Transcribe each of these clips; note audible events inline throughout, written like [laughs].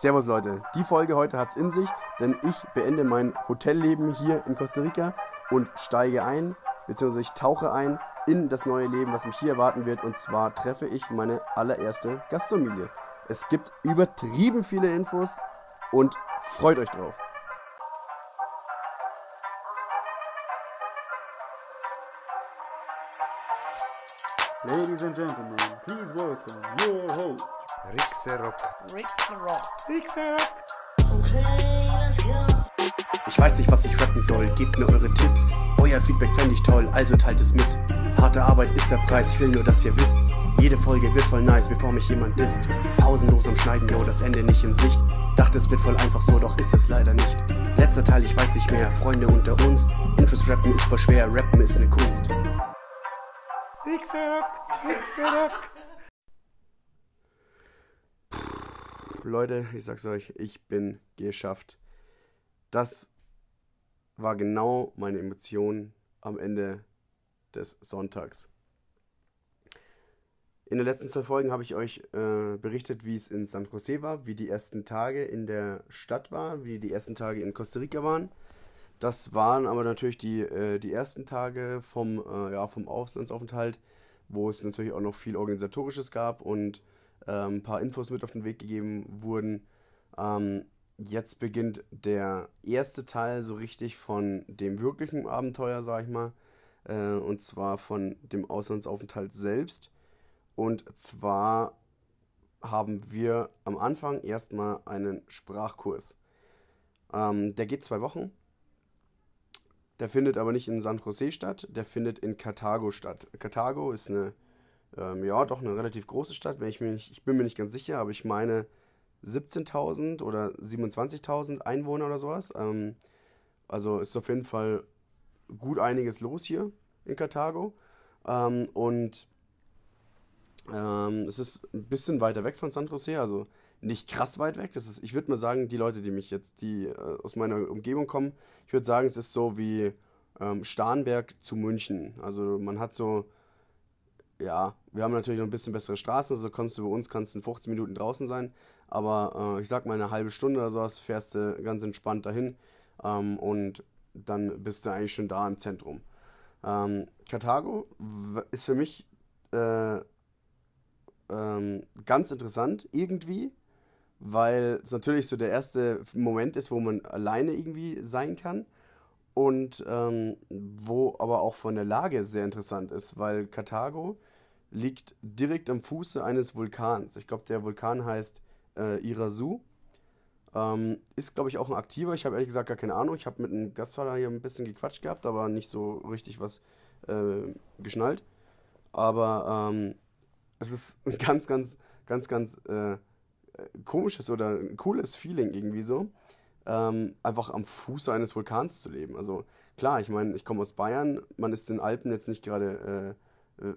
Servus Leute, die Folge heute hat's in sich, denn ich beende mein Hotelleben hier in Costa Rica und steige ein, beziehungsweise ich tauche ein in das neue Leben, was mich hier erwarten wird. Und zwar treffe ich meine allererste Gastfamilie. Es gibt übertrieben viele Infos und freut euch drauf. Ladies and gentlemen, please welcome your host. Rixerock. Ich weiß nicht, was ich rappen soll, gebt mir eure Tipps. Euer Feedback fände ich toll, also teilt es mit. Harte Arbeit ist der Preis, ich will nur, dass ihr wisst. Jede Folge wird voll nice, bevor mich jemand disst. Pausenlos am Schneiden, yo, das Ende nicht in Sicht. Dachte, es wird voll einfach so, doch ist es leider nicht. Letzter Teil, ich weiß nicht mehr, Freunde unter uns. Interest rappen ist voll schwer, rappen ist ne Kunst. Rixerock. Rixerock. Leute, ich sag's euch, ich bin geschafft. Das war genau meine Emotion am Ende des Sonntags. In den letzten zwei Folgen habe ich euch äh, berichtet, wie es in San Jose war, wie die ersten Tage in der Stadt waren, wie die ersten Tage in Costa Rica waren. Das waren aber natürlich die, äh, die ersten Tage vom, äh, ja, vom Auslandsaufenthalt, wo es natürlich auch noch viel Organisatorisches gab und ein paar Infos mit auf den Weg gegeben wurden. Ähm, jetzt beginnt der erste Teil so richtig von dem wirklichen Abenteuer, sag ich mal. Äh, und zwar von dem Auslandsaufenthalt selbst. Und zwar haben wir am Anfang erstmal einen Sprachkurs. Ähm, der geht zwei Wochen. Der findet aber nicht in San Jose statt, der findet in Karthago statt. Karthago ist eine, ähm, ja, doch eine relativ große Stadt, wenn ich, mir nicht, ich bin mir nicht ganz sicher, aber ich meine 17.000 oder 27.000 Einwohner oder sowas. Ähm, also ist auf jeden Fall gut einiges los hier in Karthago. Ähm, und ähm, es ist ein bisschen weiter weg von San Jose, also nicht krass weit weg. Das ist, ich würde mal sagen, die Leute, die mich jetzt, die äh, aus meiner Umgebung kommen, ich würde sagen, es ist so wie ähm, Starnberg zu München. Also man hat so, ja, wir haben natürlich noch ein bisschen bessere Straßen, also kommst du bei uns, kannst in 15 Minuten draußen sein, aber äh, ich sag mal eine halbe Stunde oder sowas, fährst du ganz entspannt dahin ähm, und dann bist du eigentlich schon da im Zentrum. Ähm, Karthago ist für mich äh, ähm, ganz interessant irgendwie, weil es natürlich so der erste Moment ist, wo man alleine irgendwie sein kann und ähm, wo aber auch von der Lage sehr interessant ist, weil Karthago liegt direkt am Fuße eines Vulkans. Ich glaube, der Vulkan heißt äh, Irasu. Ähm, ist, glaube ich, auch ein aktiver. Ich habe ehrlich gesagt gar keine Ahnung. Ich habe mit einem Gastvater hier ein bisschen gequatscht gehabt, aber nicht so richtig was äh, geschnallt. Aber ähm, es ist ein [laughs] ganz, ganz, ganz, ganz äh, komisches oder ein cooles Feeling irgendwie so, ähm, einfach am Fuße eines Vulkans zu leben. Also klar, ich meine, ich komme aus Bayern, man ist den Alpen jetzt nicht gerade äh,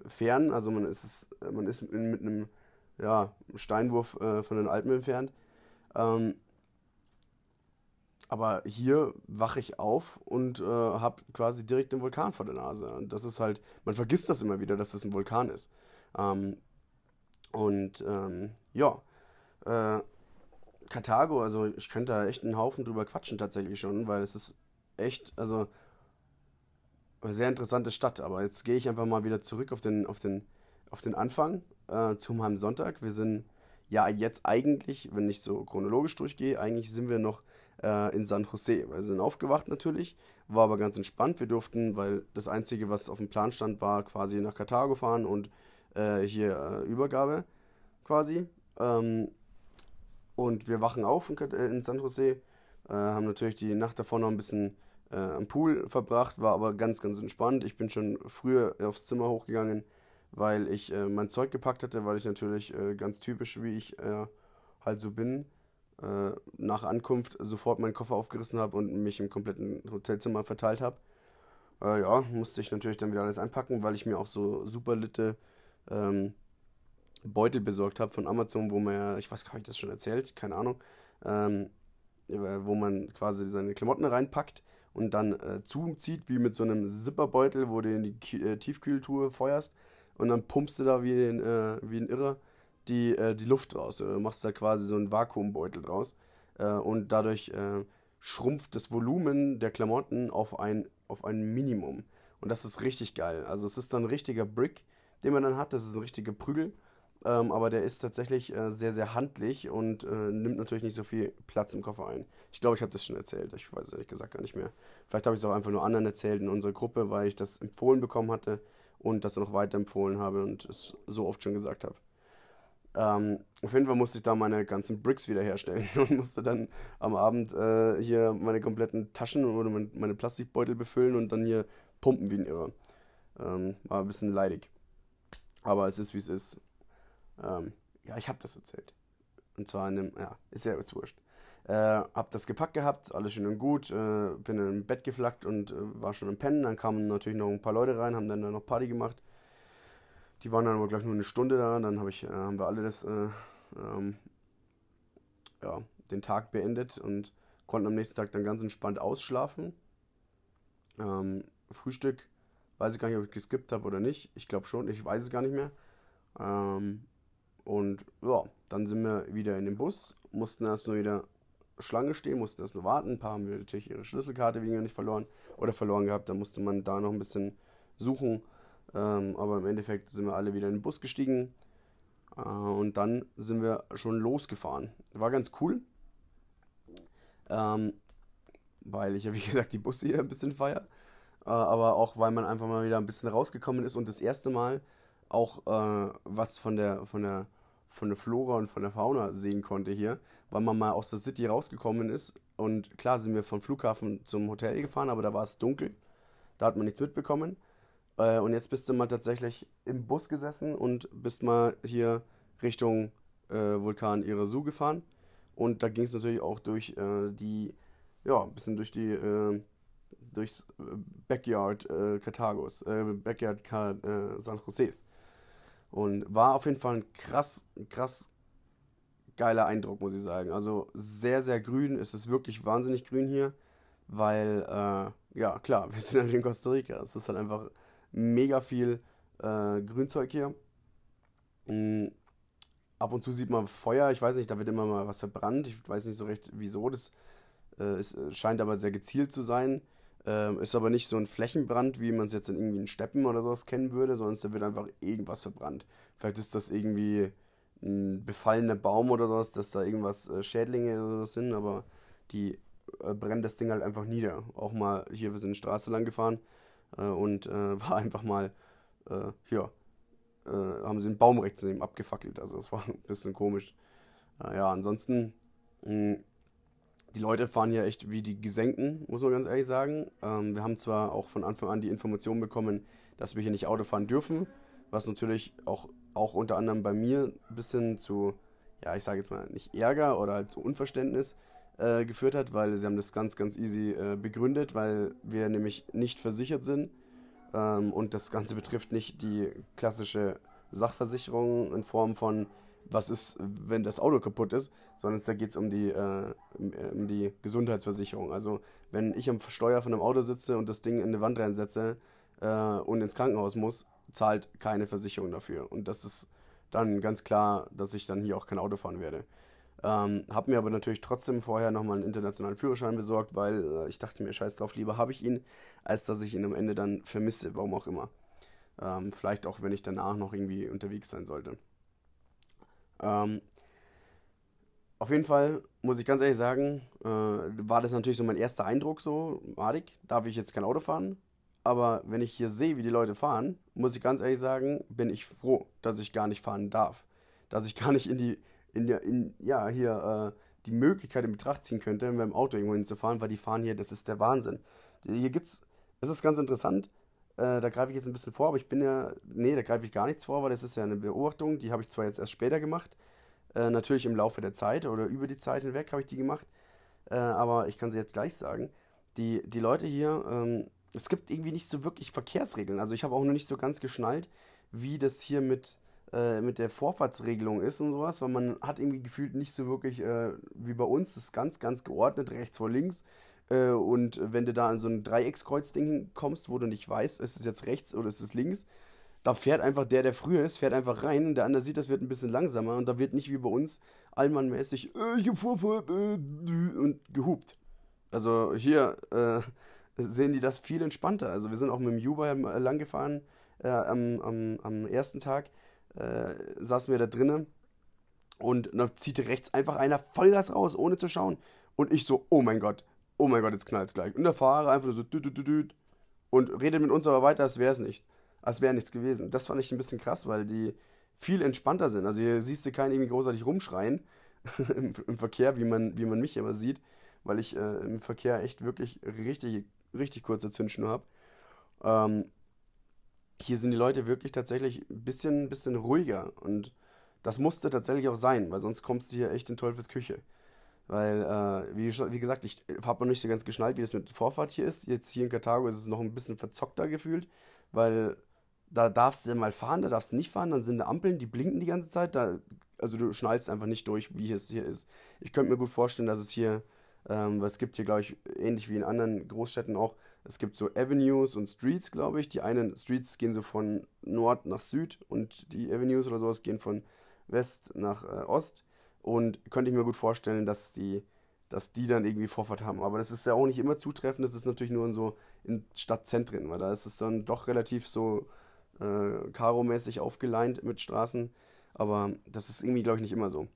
fern, also man ist, es, man ist mit einem ja, Steinwurf äh, von den Alpen entfernt. Ähm, aber hier wache ich auf und äh, habe quasi direkt den Vulkan vor der Nase. Und das ist halt, man vergisst das immer wieder, dass das ein Vulkan ist. Ähm, und ähm, ja, äh, Karthago, also ich könnte da echt einen Haufen drüber quatschen tatsächlich schon, weil es ist echt, also sehr interessante Stadt. Aber jetzt gehe ich einfach mal wieder zurück auf den, auf den, auf den Anfang äh, zum Heimsonntag. Wir sind ja jetzt eigentlich, wenn ich so chronologisch durchgehe, eigentlich sind wir noch äh, in San Jose. Wir sind aufgewacht natürlich, war aber ganz entspannt. Wir durften, weil das Einzige, was auf dem Plan stand, war quasi nach Karthago fahren und äh, hier äh, Übergabe quasi. Ähm, und wir wachen auf in, äh, in San Jose, äh, haben natürlich die Nacht davor noch ein bisschen äh, am Pool verbracht, war aber ganz, ganz entspannt. Ich bin schon früher aufs Zimmer hochgegangen, weil ich äh, mein Zeug gepackt hatte, weil ich natürlich äh, ganz typisch, wie ich äh, halt so bin, äh, nach Ankunft sofort meinen Koffer aufgerissen habe und mich im kompletten Hotelzimmer verteilt habe. Äh, ja, musste ich natürlich dann wieder alles einpacken, weil ich mir auch so super litte ähm, Beutel besorgt habe von Amazon, wo man ja, ich weiß, habe ich das schon erzählt? Keine Ahnung. Ähm, wo man quasi seine Klamotten reinpackt und dann äh, zuzieht, wie mit so einem Zipperbeutel, wo du in die Ki äh, Tiefkühltruhe feuerst und dann pumpst du da wie ein, äh, wie ein Irrer die, äh, die Luft raus. Du machst da quasi so einen Vakuumbeutel draus. Äh, und dadurch äh, schrumpft das Volumen der Klamotten auf ein, auf ein Minimum. Und das ist richtig geil. Also es ist dann ein richtiger Brick, den man dann hat. Das ist ein richtiger Prügel. Ähm, aber der ist tatsächlich äh, sehr, sehr handlich und äh, nimmt natürlich nicht so viel Platz im Koffer ein. Ich glaube, ich habe das schon erzählt. Ich weiß ehrlich gesagt gar nicht mehr. Vielleicht habe ich es auch einfach nur anderen erzählt in unserer Gruppe, weil ich das empfohlen bekommen hatte und das noch weiterempfohlen habe und es so oft schon gesagt habe. Ähm, auf jeden Fall musste ich da meine ganzen Bricks wiederherstellen [laughs] und musste dann am Abend äh, hier meine kompletten Taschen oder meine Plastikbeutel befüllen und dann hier pumpen wie ein Irrer. Ähm, war ein bisschen leidig. Aber es ist wie es ist. Ähm, ja, ich habe das erzählt. Und zwar in einem, ja, ist ja jetzt wurscht. Äh, hab das gepackt gehabt, alles schön und gut, äh, bin im Bett geflackt und äh, war schon im Pennen. Dann kamen natürlich noch ein paar Leute rein, haben dann noch Party gemacht. Die waren dann aber gleich nur eine Stunde da. Dann hab ich, äh, haben wir alle das, äh, ähm, ja, den Tag beendet und konnten am nächsten Tag dann ganz entspannt ausschlafen. Ähm, Frühstück, weiß ich gar nicht, ob ich geskippt habe oder nicht. Ich glaube schon, ich weiß es gar nicht mehr. Ähm, und ja, dann sind wir wieder in den Bus, mussten erstmal wieder Schlange stehen, mussten erstmal warten. Ein paar haben natürlich ihre Schlüsselkarte wegen nicht verloren oder verloren gehabt. Da musste man da noch ein bisschen suchen. Ähm, aber im Endeffekt sind wir alle wieder in den Bus gestiegen. Äh, und dann sind wir schon losgefahren. War ganz cool. Ähm, weil ich ja, [laughs] wie gesagt, die Busse hier ein bisschen feier. Äh, aber auch, weil man einfach mal wieder ein bisschen rausgekommen ist und das erste Mal auch äh, was von der, von, der, von der Flora und von der Fauna sehen konnte hier, weil man mal aus der City rausgekommen ist. Und klar sind wir vom Flughafen zum Hotel gefahren, aber da war es dunkel. Da hat man nichts mitbekommen. Äh, und jetzt bist du mal tatsächlich im Bus gesessen und bist mal hier Richtung äh, Vulkan Irasu gefahren. Und da ging es natürlich auch durch äh, die, ja, ein bisschen durch die, äh, durchs Backyard äh, Karthagos, äh, Backyard Ka San Joses. Und war auf jeden Fall ein krass, krass geiler Eindruck, muss ich sagen. Also sehr, sehr grün. Es ist wirklich wahnsinnig grün hier, weil, äh, ja, klar, [laughs] wir sind halt in Costa Rica. Es ist halt einfach mega viel äh, Grünzeug hier. Mhm. Ab und zu sieht man Feuer. Ich weiß nicht, da wird immer mal was verbrannt. Ich weiß nicht so recht, wieso. Das äh, ist, scheint aber sehr gezielt zu sein. Ähm, ist aber nicht so ein Flächenbrand, wie man es jetzt in irgendwie in Steppen oder sowas kennen würde, sondern da wird einfach irgendwas verbrannt. Vielleicht ist das irgendwie ein befallener Baum oder sowas, dass da irgendwas äh, Schädlinge oder sowas sind, aber die äh, brennen das Ding halt einfach nieder. Auch mal hier, wir sind Straße lang gefahren äh, und äh, [laughs] war einfach mal, äh, ja, äh, haben sie einen Baum rechts neben abgefackelt. Also das war ein bisschen komisch. ja, ansonsten mh, hm, die Leute fahren hier echt wie die Gesenken, muss man ganz ehrlich sagen. Ähm, wir haben zwar auch von Anfang an die Information bekommen, dass wir hier nicht Auto fahren dürfen, was natürlich auch, auch unter anderem bei mir ein bisschen zu, ja, ich sage jetzt mal, nicht Ärger oder halt zu Unverständnis äh, geführt hat, weil sie haben das ganz, ganz easy äh, begründet, weil wir nämlich nicht versichert sind. Ähm, und das Ganze betrifft nicht die klassische Sachversicherung in Form von was ist, wenn das Auto kaputt ist, sondern da geht es um, die, äh, um die Gesundheitsversicherung. Also wenn ich am Steuer von einem Auto sitze und das Ding in eine Wand reinsetze äh, und ins Krankenhaus muss, zahlt keine Versicherung dafür. Und das ist dann ganz klar, dass ich dann hier auch kein Auto fahren werde. Ähm, habe mir aber natürlich trotzdem vorher nochmal einen internationalen Führerschein besorgt, weil äh, ich dachte mir, scheiß drauf, lieber habe ich ihn, als dass ich ihn am Ende dann vermisse, warum auch immer. Ähm, vielleicht auch, wenn ich danach noch irgendwie unterwegs sein sollte. Ähm, auf jeden Fall muss ich ganz ehrlich sagen, äh, war das natürlich so mein erster Eindruck so, Madik, darf ich jetzt kein Auto fahren? Aber wenn ich hier sehe, wie die Leute fahren, muss ich ganz ehrlich sagen, bin ich froh, dass ich gar nicht fahren darf. Dass ich [laughs] gar nicht in die, in der, in, ja, hier, äh, die Möglichkeit in Betracht ziehen könnte, mit dem Auto irgendwo hinzufahren, weil die fahren hier, das ist der Wahnsinn. Hier gibt's, es ist ganz interessant, äh, da greife ich jetzt ein bisschen vor, aber ich bin ja, nee, da greife ich gar nichts vor, weil das ist ja eine Beobachtung, die habe ich zwar jetzt erst später gemacht, äh, natürlich im Laufe der Zeit oder über die Zeit hinweg habe ich die gemacht, äh, aber ich kann sie jetzt gleich sagen. Die, die Leute hier, ähm, es gibt irgendwie nicht so wirklich Verkehrsregeln. Also ich habe auch noch nicht so ganz geschnallt, wie das hier mit, äh, mit der Vorfahrtsregelung ist und sowas, weil man hat irgendwie gefühlt nicht so wirklich, äh, wie bei uns, das ist ganz, ganz geordnet, rechts vor links und wenn du da an so ein Dreieckskreuzding kommst, wo du nicht weißt, ist es jetzt rechts oder ist es links, Da fährt einfach der, der früher ist, fährt einfach rein und der andere sieht, das wird ein bisschen langsamer und da wird nicht wie bei uns allmannmäßig, äh, ich hab Vorfahrt, äh, und gehupt. Also hier äh, sehen die das viel entspannter. Also wir sind auch mit dem Juba lang gefahren äh, am, am, am ersten Tag, äh, saßen wir da drinnen und dann zieht rechts einfach einer Vollgas raus, ohne zu schauen. Und ich so, oh mein Gott, oh mein Gott, jetzt knallt's gleich. Und der Fahrer einfach so, düt, düt, düt, und redet mit uns aber weiter, als wäre es nicht. Als wäre nichts gewesen. Das fand ich ein bisschen krass, weil die viel entspannter sind. Also hier siehst du keinen irgendwie großartig rumschreien [laughs] im, im, Verkehr, wie man, wie man mich immer sieht, weil ich äh, im Verkehr echt wirklich richtig, richtig kurze Zündschnur habe. Ähm, hier sind die Leute wirklich tatsächlich ein bisschen, bisschen ruhiger und das musste tatsächlich auch sein, weil sonst kommst du hier echt in Teufels Küche. Weil, äh, wie, wie, gesagt, ich habe noch nicht so ganz geschnallt, wie das mit Vorfahrt hier ist. Jetzt hier in Karthago ist es noch ein bisschen verzockter gefühlt, weil da darfst du mal fahren, da darfst du nicht fahren, dann sind da Ampeln, die blinken die ganze Zeit. Da, also du schnallst einfach nicht durch, wie es hier ist. Ich könnte mir gut vorstellen, dass es hier, ähm, weil es gibt hier, glaube ich, ähnlich wie in anderen Großstädten auch, es gibt so Avenues und Streets, glaube ich. Die einen Streets gehen so von Nord nach Süd und die Avenues oder sowas gehen von West nach äh, Ost. Und könnte ich mir gut vorstellen, dass die, dass die dann irgendwie Vorfahrt haben. Aber das ist ja auch nicht immer zutreffend. Das ist natürlich nur in so in Stadtzentren, weil da ist es dann doch relativ so äh, Karo-mäßig aufgeleint mit Straßen. Aber das ist irgendwie, glaube ich, nicht immer so.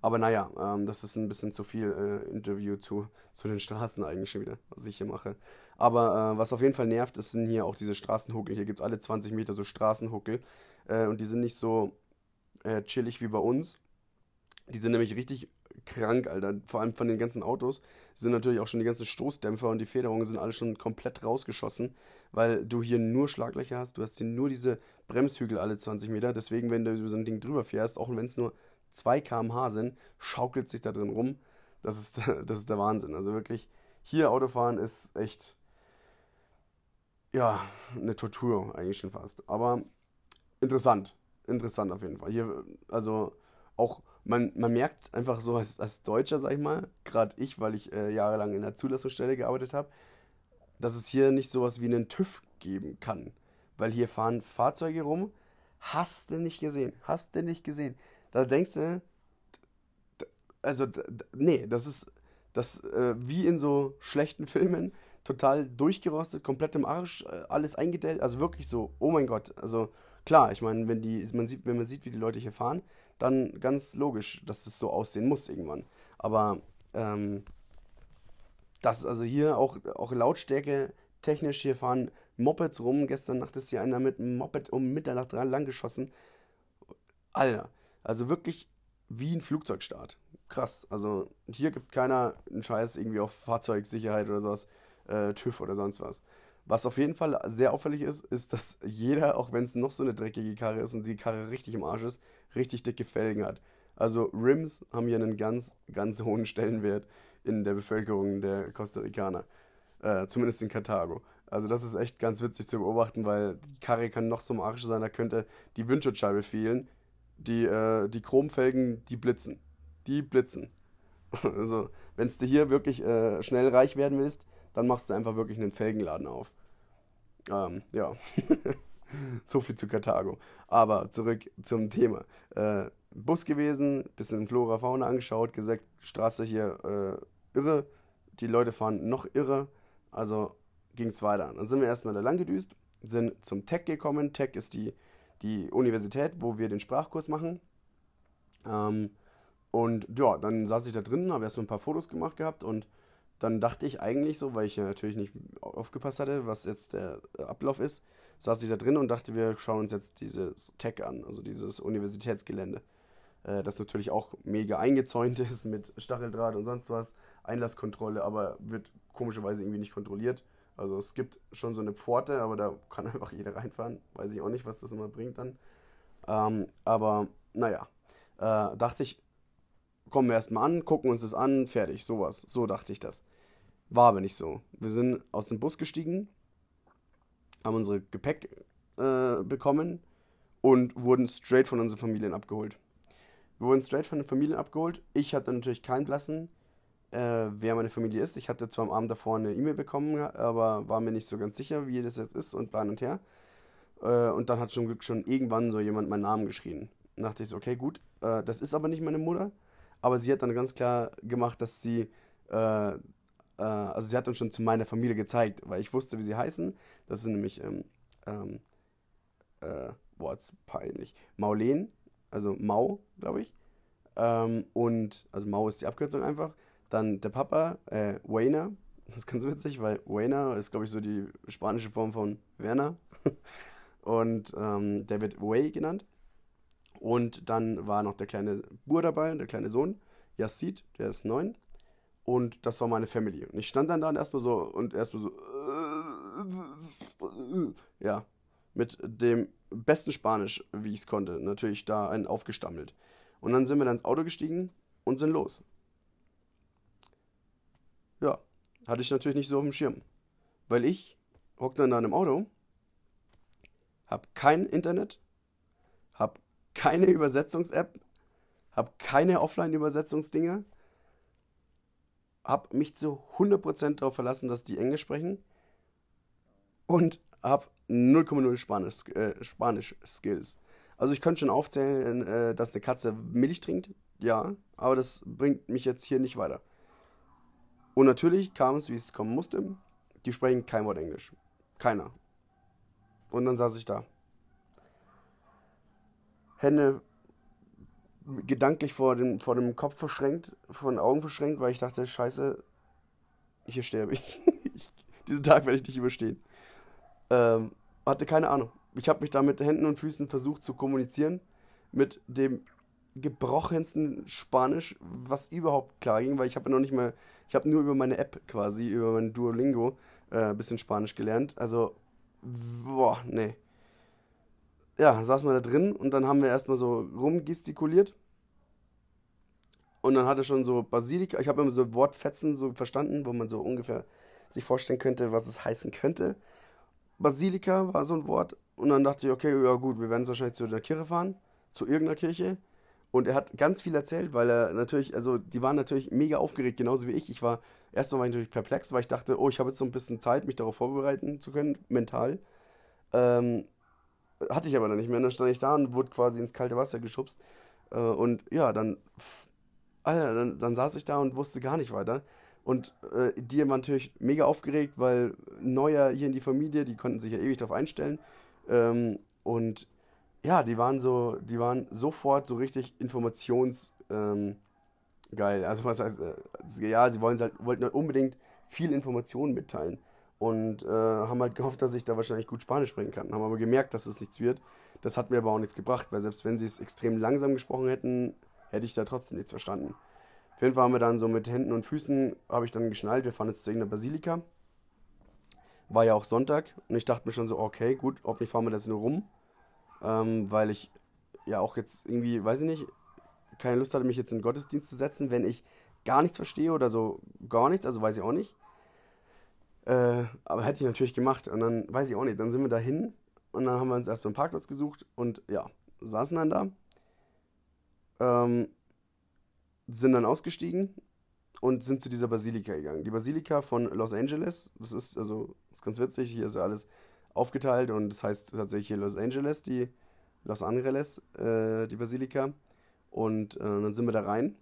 Aber naja, ähm, das ist ein bisschen zu viel äh, Interview zu, zu den Straßen eigentlich schon wieder, was ich hier mache. Aber äh, was auf jeden Fall nervt, ist, sind hier auch diese Straßenhuckel. Hier gibt es alle 20 Meter so Straßenhuckel. Äh, und die sind nicht so äh, chillig wie bei uns. Die sind nämlich richtig krank, Alter. Vor allem von den ganzen Autos sind natürlich auch schon die ganzen Stoßdämpfer und die Federungen sind alle schon komplett rausgeschossen, weil du hier nur Schlaglöcher hast. Du hast hier nur diese Bremshügel alle 20 Meter. Deswegen, wenn du über so ein Ding drüber fährst, auch wenn es nur 2 km/h sind, schaukelt sich da drin rum. Das ist, [laughs] das ist der Wahnsinn. Also wirklich, hier Autofahren ist echt, ja, eine Tortur eigentlich schon fast. Aber interessant. Interessant auf jeden Fall. Hier, also auch man, man merkt einfach so als, als Deutscher, sag ich mal, gerade ich, weil ich äh, jahrelang in der Zulassungsstelle gearbeitet habe, dass es hier nicht sowas wie einen TÜV geben kann. Weil hier fahren Fahrzeuge rum, hast du nicht gesehen, hast du nicht gesehen. Da denkst du, also, nee, das ist das äh, wie in so schlechten [laughs] Filmen, total durchgerostet, komplett im Arsch, äh, alles eingedellt, also wirklich so, oh mein Gott, also klar, ich meine, wenn wenn man sieht, wie die Leute hier fahren, dann ganz logisch, dass es so aussehen muss irgendwann. Aber ähm, das also hier auch, auch Lautstärke technisch, hier fahren Mopeds rum. Gestern Nacht ist hier einer mit einem Moped um Mitternacht dran lang geschossen. Alter, also wirklich wie ein Flugzeugstart. Krass. Also hier gibt keiner einen Scheiß irgendwie auf Fahrzeugsicherheit oder sowas, äh, TÜV oder sonst was. Was auf jeden Fall sehr auffällig ist, ist, dass jeder, auch wenn es noch so eine dreckige Karre ist und die Karre richtig im Arsch ist, richtig dicke Felgen hat. Also Rims haben hier einen ganz, ganz hohen Stellenwert in der Bevölkerung der Costa Ricaner. Äh, zumindest in Karthago. Also das ist echt ganz witzig zu beobachten, weil die Karre kann noch so im Arsch sein, da könnte die Windschutzscheibe fehlen. Die, äh, die Chromfelgen, die blitzen. Die blitzen. [laughs] Also, wenn du hier wirklich äh, schnell reich werden willst, dann machst du einfach wirklich einen Felgenladen auf. Ähm, ja. [laughs] so viel zu Karthago. Aber zurück zum Thema. Äh, Bus gewesen, bisschen Flora, Fauna angeschaut, gesagt, Straße hier äh, irre, die Leute fahren noch irre, also ging es weiter. Dann sind wir erstmal da lang gedüst, sind zum Tech gekommen. Tech ist die, die Universität, wo wir den Sprachkurs machen. Ähm, und ja, dann saß ich da drin, habe erst mal ein paar Fotos gemacht gehabt und dann dachte ich eigentlich so, weil ich ja natürlich nicht aufgepasst hatte, was jetzt der Ablauf ist, saß ich da drin und dachte, wir schauen uns jetzt dieses Tech an, also dieses Universitätsgelände. Äh, das natürlich auch mega eingezäunt [laughs] ist mit Stacheldraht und sonst was, Einlasskontrolle, aber wird komischerweise irgendwie nicht kontrolliert. Also es gibt schon so eine Pforte, aber da kann [laughs] einfach jeder reinfahren. Weiß ich auch nicht, was das immer bringt dann. Ähm, aber naja, äh, dachte ich, kommen wir erstmal an, gucken uns das an, fertig, sowas. So dachte ich das. War aber nicht so. Wir sind aus dem Bus gestiegen, haben unsere Gepäck äh, bekommen und wurden straight von unseren Familien abgeholt. Wir wurden straight von den Familien abgeholt. Ich hatte natürlich keinen Blassen, äh, wer meine Familie ist. Ich hatte zwar am Abend davor eine E-Mail bekommen, aber war mir nicht so ganz sicher, wie das jetzt ist und plan und her. Äh, und dann hat zum Glück schon irgendwann so jemand meinen Namen geschrien. Und dachte ich so, okay, gut, äh, das ist aber nicht meine Mutter. Aber sie hat dann ganz klar gemacht, dass sie, äh, also sie hat uns schon zu meiner Familie gezeigt, weil ich wusste, wie sie heißen. Das sind nämlich, ähm, ähm, äh, boah, jetzt peinlich, Maulen, also Mau, glaube ich. Ähm, und, also Mau ist die Abkürzung einfach. Dann der Papa, äh, Wayner. [laughs] Das ist ganz witzig, weil Wayner ist, glaube ich, so die spanische Form von Werner. [laughs] Und ähm, der wird Way genannt. Und dann war noch der kleine Bur dabei, der kleine Sohn, Yassid, der ist neun. Und das war meine Family. Und ich stand dann da und erstmal so und erstmal so, ja, mit dem besten Spanisch, wie ich es konnte, natürlich da einen aufgestammelt. Und dann sind wir dann ins Auto gestiegen und sind los. Ja, hatte ich natürlich nicht so auf dem Schirm. Weil ich hockte dann da im Auto, hab kein Internet, hab keine Übersetzungs-App, hab keine Offline-Übersetzungsdinger, hab mich zu 100% darauf verlassen, dass die Englisch sprechen und hab 0,0 Spanisch, äh, Spanisch Skills. Also ich könnte schon aufzählen, äh, dass eine Katze Milch trinkt, ja, aber das bringt mich jetzt hier nicht weiter. Und natürlich kam es, wie es kommen musste. Die sprechen kein Wort Englisch. Keiner. Und dann saß ich da. Hände gedanklich vor dem, vor dem Kopf verschränkt, vor den Augen verschränkt, weil ich dachte, scheiße, hier sterbe [laughs] ich. Diesen Tag werde ich nicht überstehen. Ähm, hatte keine Ahnung. Ich habe mich da mit Händen und Füßen versucht zu kommunizieren. Mit dem gebrochensten Spanisch, was überhaupt klar ging, weil ich habe noch nicht mal, ich habe nur über meine App quasi, über mein Duolingo, äh, ein bisschen Spanisch gelernt. Also, boah, nee. Ja, saßen wir da drin und dann haben wir erstmal so rumgestikuliert. Und dann hat er schon so Basilika, ich habe immer so Wortfetzen so verstanden, wo man so ungefähr sich vorstellen könnte, was es heißen könnte. Basilika war so ein Wort und dann dachte ich, okay, ja gut, wir werden jetzt wahrscheinlich zu der Kirche fahren, zu irgendeiner Kirche. Und er hat ganz viel erzählt, weil er natürlich, also die waren natürlich mega aufgeregt, genauso wie ich. Ich war, erstmal war ich natürlich perplex, weil ich dachte, oh, ich habe jetzt so ein bisschen Zeit, mich darauf vorbereiten zu können, mental. Ähm, hatte ich aber dann nicht mehr. Und dann stand ich da und wurde quasi ins kalte Wasser geschubst. Äh, und ja, dann, Alter, dann, dann saß ich da und wusste gar nicht weiter. Und äh, die waren natürlich mega aufgeregt, weil neuer hier in die Familie, die konnten sich ja ewig darauf einstellen. Ähm, und ja, die waren so, die waren sofort so richtig informationsgeil. Ähm, also was heißt, äh, ja, sie wollen halt, wollten halt unbedingt viel Informationen mitteilen. Und äh, haben halt gehofft, dass ich da wahrscheinlich gut Spanisch sprechen kann. Haben aber gemerkt, dass es nichts wird. Das hat mir aber auch nichts gebracht, weil selbst wenn sie es extrem langsam gesprochen hätten, hätte ich da trotzdem nichts verstanden. Auf jeden Fall haben wir dann so mit Händen und Füßen, habe ich dann geschnallt, wir fahren jetzt zu irgendeiner Basilika. War ja auch Sonntag und ich dachte mir schon so, okay, gut, hoffentlich fahren wir jetzt nur rum. Ähm, weil ich ja auch jetzt irgendwie, weiß ich nicht, keine Lust hatte, mich jetzt in den Gottesdienst zu setzen, wenn ich gar nichts verstehe oder so gar nichts, also weiß ich auch nicht. Äh, aber hätte ich natürlich gemacht und dann weiß ich auch nicht, dann sind wir da hin und dann haben wir uns erstmal einen Parkplatz gesucht und ja, saßen dann da. Ähm, sind dann ausgestiegen und sind zu dieser Basilika gegangen. Die Basilika von Los Angeles, das ist also das ist ganz witzig, hier ist ja alles aufgeteilt und das heißt tatsächlich hier Los Angeles, die Los Angeles, äh, die Basilika. Und äh, dann sind wir da rein,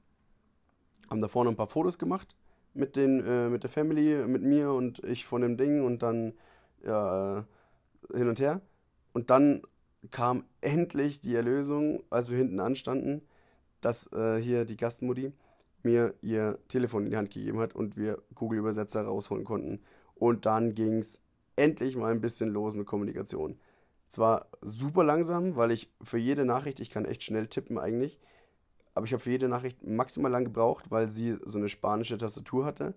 haben da vorne ein paar Fotos gemacht mit, den, äh, mit der Family, mit mir und ich von dem Ding und dann ja, äh, hin und her. Und dann kam endlich die Erlösung, als wir hinten anstanden, dass äh, hier die Gastmutti mir ihr Telefon in die Hand gegeben hat und wir Google-Übersetzer rausholen konnten. Und dann ging es endlich mal ein bisschen los mit Kommunikation. Zwar super langsam, weil ich für jede Nachricht, ich kann echt schnell tippen eigentlich, aber ich habe für jede Nachricht maximal lang gebraucht, weil sie so eine spanische Tastatur hatte.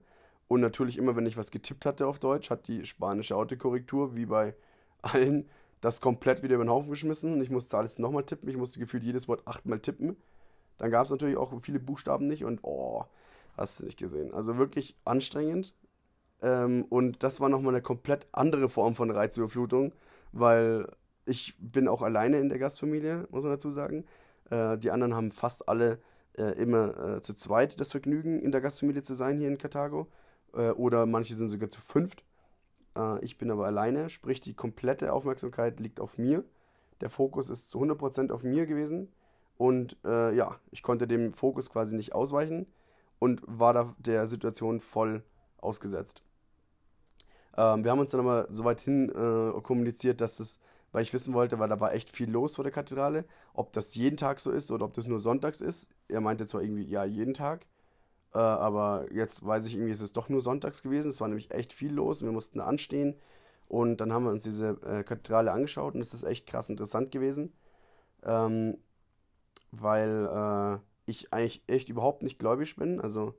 Und natürlich immer, wenn ich was getippt hatte auf Deutsch, hat die spanische Autokorrektur, wie bei allen, das komplett wieder über den Haufen geschmissen. Und ich musste alles nochmal tippen. Ich musste gefühlt jedes Wort achtmal tippen. Dann gab es natürlich auch viele Buchstaben nicht und oh, hast du nicht gesehen. Also wirklich anstrengend. Ähm, und das war nochmal eine komplett andere Form von Reizüberflutung, weil ich bin auch alleine in der Gastfamilie, muss man dazu sagen. Äh, die anderen haben fast alle äh, immer äh, zu zweit das Vergnügen, in der Gastfamilie zu sein hier in Karthago. Äh, oder manche sind sogar zu fünft. Ich bin aber alleine, sprich die komplette Aufmerksamkeit liegt auf mir. Der Fokus ist zu 100% auf mir gewesen. Und äh, ja, ich konnte dem Fokus quasi nicht ausweichen und war da der Situation voll ausgesetzt. Ähm, wir haben uns dann aber so weit hin äh, kommuniziert, dass es, weil ich wissen wollte, weil da war echt viel los vor der Kathedrale, ob das jeden Tag so ist oder ob das nur sonntags ist. Er meinte zwar irgendwie, ja, jeden Tag, äh, aber jetzt weiß ich irgendwie, ist es doch nur sonntags gewesen. Es war nämlich echt viel los und wir mussten anstehen. Und dann haben wir uns diese äh, Kathedrale angeschaut und es ist echt krass interessant gewesen. Ähm, weil äh, ich eigentlich echt überhaupt nicht gläubig bin. Also,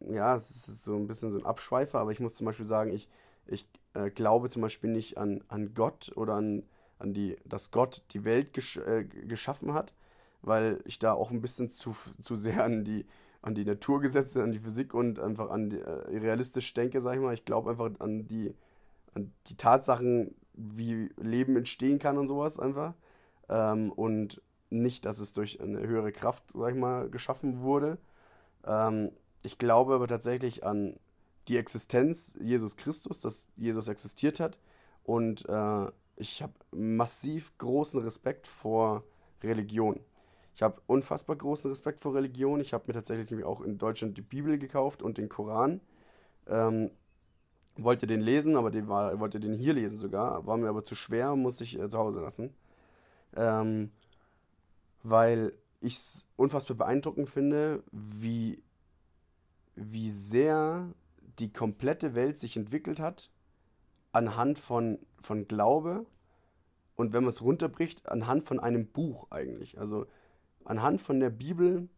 ja, es ist so ein bisschen so ein Abschweifer, aber ich muss zum Beispiel sagen, ich, ich äh, glaube zum Beispiel nicht an, an Gott oder an, an die, dass Gott die Welt gesch äh, geschaffen hat, weil ich da auch ein bisschen zu, zu sehr an die, an die Naturgesetze, an die Physik und einfach an die, äh, realistisch denke, sag ich mal. Ich glaube einfach an die, an die Tatsachen, wie Leben entstehen kann und sowas einfach. Ähm, und nicht, dass es durch eine höhere Kraft, sag ich mal, geschaffen wurde. Ähm, ich glaube aber tatsächlich an die Existenz Jesus Christus, dass Jesus existiert hat. Und äh, ich habe massiv großen Respekt vor Religion. Ich habe unfassbar großen Respekt vor Religion. Ich habe mir tatsächlich auch in Deutschland die Bibel gekauft und den Koran. Ähm, wollte den lesen, aber den war, wollte den hier lesen sogar. War mir aber zu schwer, musste ich äh, zu Hause lassen. Ähm, weil ich es unfassbar beeindruckend finde, wie, wie sehr die komplette Welt sich entwickelt hat anhand von, von Glaube und wenn man es runterbricht, anhand von einem Buch eigentlich. Also anhand von der Bibel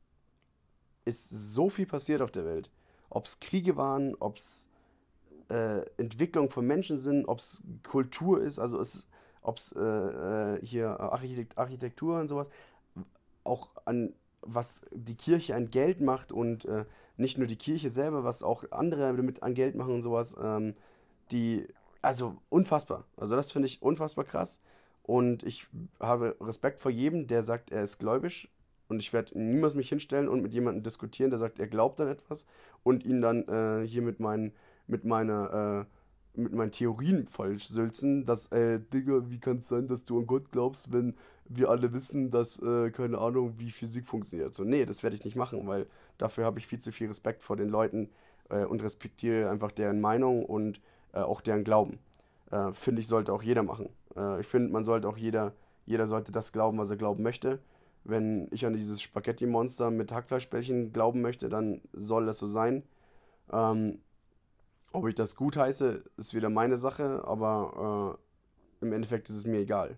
ist so viel passiert auf der Welt. Ob es Kriege waren, ob es äh, Entwicklung von Menschen sind, ob es Kultur ist, also ob es äh, äh, hier Architekt Architektur und sowas auch an was die Kirche an Geld macht und äh, nicht nur die Kirche selber, was auch andere damit an Geld machen und sowas, ähm, die, also unfassbar. Also das finde ich unfassbar krass und ich habe Respekt vor jedem, der sagt, er ist gläubig und ich werde niemals mich hinstellen und mit jemandem diskutieren, der sagt, er glaubt an etwas und ihn dann äh, hier mit, mein, mit meiner äh, mit meinen Theorien falsch sülzen, dass, äh, Digga, wie kann es sein, dass du an Gott glaubst, wenn wir alle wissen, dass, äh, keine Ahnung, wie Physik funktioniert. So, nee, das werde ich nicht machen, weil dafür habe ich viel zu viel Respekt vor den Leuten äh, und respektiere einfach deren Meinung und äh, auch deren Glauben. Äh, finde ich, sollte auch jeder machen. Äh, ich finde, man sollte auch jeder, jeder sollte das glauben, was er glauben möchte. Wenn ich an dieses Spaghetti-Monster mit Hackfleischbällchen glauben möchte, dann soll das so sein. Ähm, ob ich das gut heiße, ist wieder meine Sache, aber äh, im Endeffekt ist es mir egal.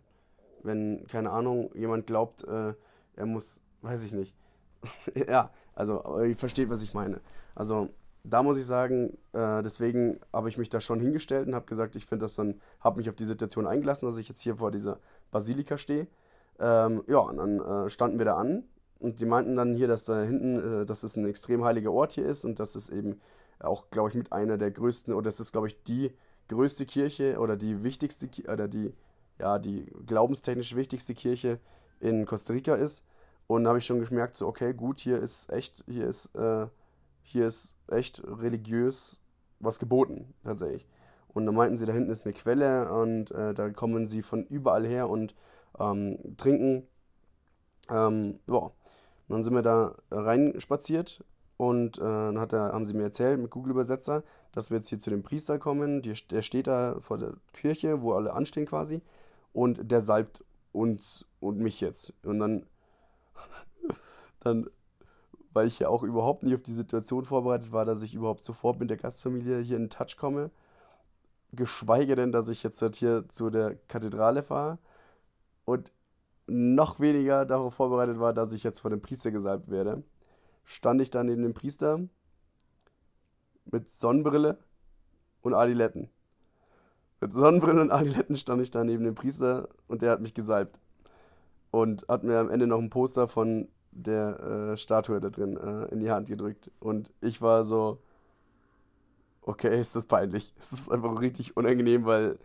Wenn, keine Ahnung, jemand glaubt, äh, er muss, weiß ich nicht. [laughs] ja, also, ihr versteht, was ich meine. Also, da muss ich sagen, äh, deswegen habe ich mich da schon hingestellt und habe gesagt, ich finde das dann, habe mich auf die Situation eingelassen, dass ich jetzt hier vor dieser Basilika stehe. Ähm, ja, und dann äh, standen wir da an und die meinten dann hier, dass da hinten, äh, dass es ein extrem heiliger Ort hier ist und dass es eben auch, glaube ich, mit einer der größten, oder es ist, glaube ich, die größte Kirche oder die wichtigste, oder die, ja, die glaubenstechnisch wichtigste Kirche in Costa Rica ist. Und habe ich schon gemerkt, so, okay, gut, hier ist echt, hier ist, äh, hier ist echt religiös was geboten, tatsächlich. Und da meinten sie, da hinten ist eine Quelle und äh, da kommen sie von überall her und ähm, trinken. Ähm, ja. dann sind wir da reinspaziert und äh, dann hat er, haben sie mir erzählt mit Google-Übersetzer, dass wir jetzt hier zu dem Priester kommen. Die, der steht da vor der Kirche, wo alle anstehen quasi. Und der salbt uns und mich jetzt. Und dann, dann, weil ich ja auch überhaupt nicht auf die Situation vorbereitet war, dass ich überhaupt sofort mit der Gastfamilie hier in Touch komme. Geschweige denn, dass ich jetzt halt hier zu der Kathedrale fahre. Und noch weniger darauf vorbereitet war, dass ich jetzt von dem Priester gesalbt werde stand ich da neben dem Priester mit Sonnenbrille und Adiletten. Mit Sonnenbrille und Adiletten stand ich da neben dem Priester und der hat mich gesalbt. Und hat mir am Ende noch ein Poster von der äh, Statue da drin äh, in die Hand gedrückt. Und ich war so, okay, ist das peinlich. Es ist einfach richtig unangenehm, weil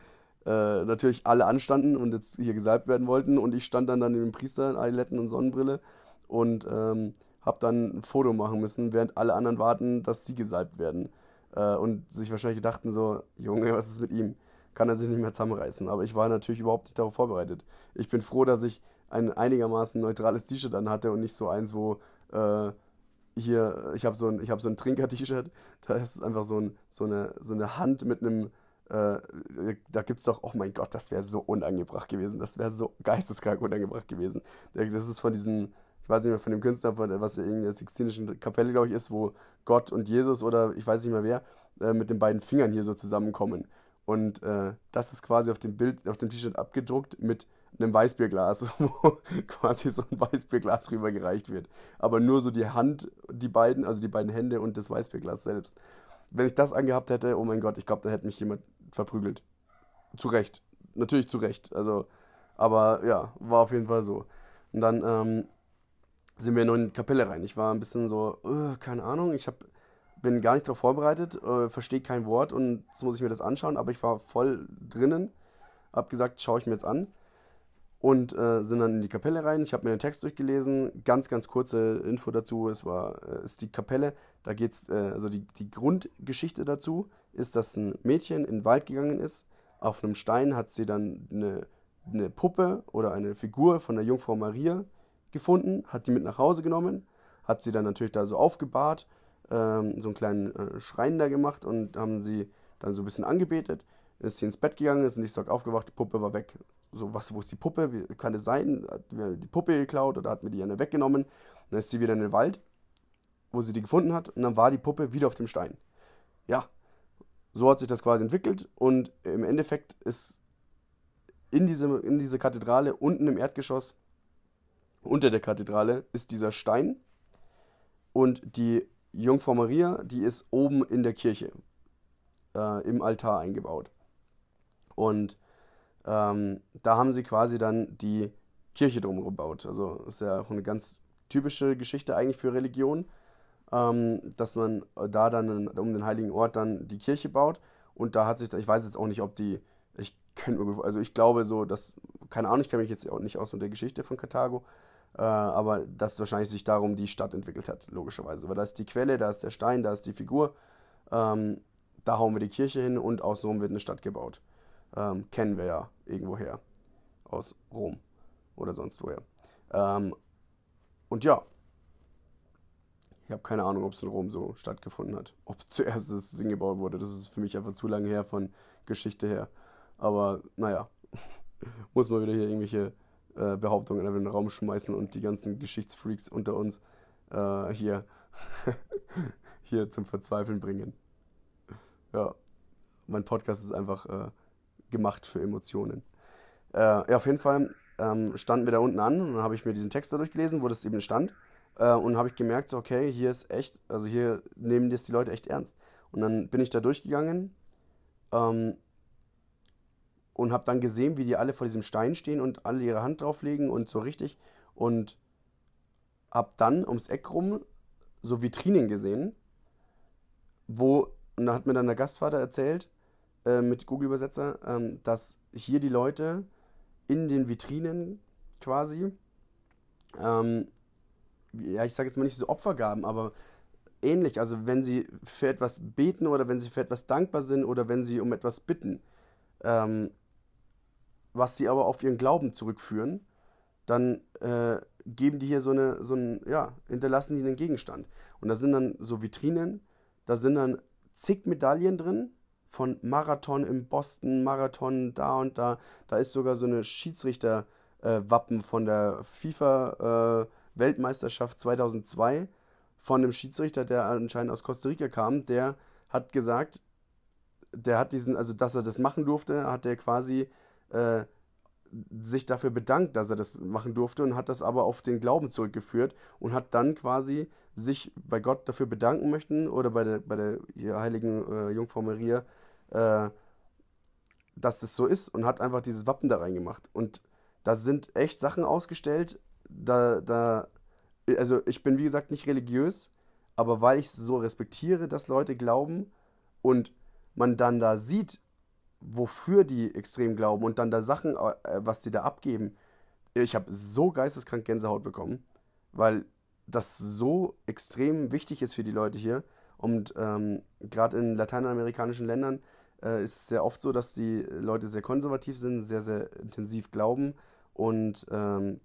äh, natürlich alle anstanden und jetzt hier gesalbt werden wollten. Und ich stand dann, dann neben dem Priester in Adiletten und Sonnenbrille. Und ähm, habe dann ein Foto machen müssen, während alle anderen warten, dass sie gesalbt werden. Äh, und sich wahrscheinlich gedachten so, Junge, was ist mit ihm? Kann er sich nicht mehr zusammenreißen. Aber ich war natürlich überhaupt nicht darauf vorbereitet. Ich bin froh, dass ich ein einigermaßen neutrales T-Shirt an hatte und nicht so eins, wo äh, hier, ich habe so ein, hab so ein Trinker-T-Shirt, [laughs] da ist einfach so, ein, so, eine, so eine Hand mit einem, äh, da gibt es doch, oh mein Gott, das wäre so unangebracht gewesen, das wäre so geisteskrank unangebracht gewesen. Das ist von diesem, ich weiß nicht mehr, von dem Künstler, von, was in der Sixtinischen Kapelle, glaube ich, ist, wo Gott und Jesus oder ich weiß nicht mehr wer, äh, mit den beiden Fingern hier so zusammenkommen. Und äh, das ist quasi auf dem Bild, auf dem T-Shirt abgedruckt mit einem Weißbierglas, [laughs] wo quasi so ein Weißbierglas rübergereicht wird. Aber nur so die Hand, die beiden, also die beiden Hände und das Weißbierglas selbst. Wenn ich das angehabt hätte, oh mein Gott, ich glaube, da hätte mich jemand verprügelt. Zu Recht. Natürlich zu Recht. Also, aber ja, war auf jeden Fall so. Und dann ähm, sind wir in die Kapelle rein. Ich war ein bisschen so, uh, keine Ahnung, ich hab, bin gar nicht darauf vorbereitet, äh, verstehe kein Wort und jetzt muss ich mir das anschauen, aber ich war voll drinnen. Hab gesagt, schaue ich mir jetzt an und äh, sind dann in die Kapelle rein. Ich habe mir den Text durchgelesen. Ganz, ganz kurze Info dazu. Es war, äh, ist die Kapelle. Da geht's, äh, also die, die Grundgeschichte dazu ist, dass ein Mädchen in den Wald gegangen ist. Auf einem Stein hat sie dann eine, eine Puppe oder eine Figur von der Jungfrau Maria gefunden, hat die mit nach Hause genommen, hat sie dann natürlich da so aufgebahrt, ähm, so einen kleinen äh, Schrein da gemacht und haben sie dann so ein bisschen angebetet. Ist sie ins Bett gegangen, ist am nächsten Tag aufgewacht, die Puppe war weg so, was, wo ist die Puppe? Wie, kann es sein? Hat mir die Puppe geklaut oder hat mir die eine weggenommen? Dann ist sie wieder in den Wald, wo sie die gefunden hat, und dann war die Puppe wieder auf dem Stein. Ja, so hat sich das quasi entwickelt und im Endeffekt ist in diese, in diese Kathedrale unten im Erdgeschoss, unter der Kathedrale, ist dieser Stein und die Jungfrau Maria, die ist oben in der Kirche, äh, im Altar eingebaut. Und ähm, da haben sie quasi dann die Kirche drumherum gebaut. Also ist ja auch eine ganz typische Geschichte eigentlich für Religion, ähm, dass man da dann um den heiligen Ort dann die Kirche baut. Und da hat sich, ich weiß jetzt auch nicht, ob die, ich mir, also ich glaube so, dass, keine Ahnung, ich kenne mich jetzt auch nicht aus mit der Geschichte von Karthago, äh, aber dass wahrscheinlich sich darum die Stadt entwickelt hat, logischerweise. Weil da ist die Quelle, da ist der Stein, da ist die Figur, ähm, da hauen wir die Kirche hin und außenrum wird eine Stadt gebaut ähm, kennen wir ja irgendwoher. Aus Rom oder sonst woher. Ähm, und ja, ich habe keine Ahnung, ob es in Rom so stattgefunden hat. [laughs] Ob zuerst das Ding gebaut wurde. Das ist für mich einfach zu lange her von Geschichte her. Aber naja, [laughs] muss man wieder hier irgendwelche äh, Behauptungen in den Raum schmeißen und die ganzen Geschichtsfreaks unter uns äh, hier, [laughs] hier zum Verzweifeln bringen. Ja, mein Podcast ist einfach äh, gemacht für Emotionen. Äh, ja, auf jeden Fall ähm, standen wir da unten an und dann habe ich mir diesen Text da durchgelesen, wo das eben stand. Äh, und habe ich gemerkt, so, okay, hier ist echt, also hier nehmen das die Leute echt ernst. Und dann bin ich da durchgegangen ähm, und habe dann gesehen, wie die alle vor diesem Stein stehen und alle ihre Hand drauflegen und so richtig. Und habe dann ums Eck rum so Vitrinen gesehen, wo, und da hat mir dann der Gastvater erzählt, äh, mit Google-Übersetzer, ähm, dass hier die Leute in den Vitrinen quasi, ähm, ja, ich sage jetzt mal nicht so Opfergaben, aber ähnlich. Also wenn sie für etwas beten oder wenn sie für etwas dankbar sind oder wenn sie um etwas bitten, ähm, was sie aber auf ihren Glauben zurückführen, dann äh, geben die hier so eine, so ein, ja, hinterlassen die einen Gegenstand. Und da sind dann so Vitrinen, da sind dann zig Medaillen drin, von Marathon in Boston, Marathon da und da. Da ist sogar so eine Schiedsrichterwappen äh, von der FIFA-Weltmeisterschaft äh, 2002 von einem Schiedsrichter, der anscheinend aus Costa Rica kam. Der hat gesagt, der hat diesen, also dass er das machen durfte, hat er quasi äh, sich dafür bedankt, dass er das machen durfte und hat das aber auf den Glauben zurückgeführt und hat dann quasi sich bei Gott dafür bedanken möchten oder bei der, bei der heiligen äh, Jungfrau Maria, äh, dass es so ist und hat einfach dieses Wappen da reingemacht. Und da sind echt Sachen ausgestellt, da, da, also ich bin wie gesagt nicht religiös, aber weil ich so respektiere, dass Leute glauben und man dann da sieht, wofür die extrem glauben und dann da Sachen, äh, was die da abgeben. Ich habe so geisteskrank Gänsehaut bekommen, weil das so extrem wichtig ist für die Leute hier Und ähm, gerade in lateinamerikanischen Ländern äh, ist es sehr oft so, dass die Leute sehr konservativ sind, sehr, sehr intensiv glauben. Und ähm,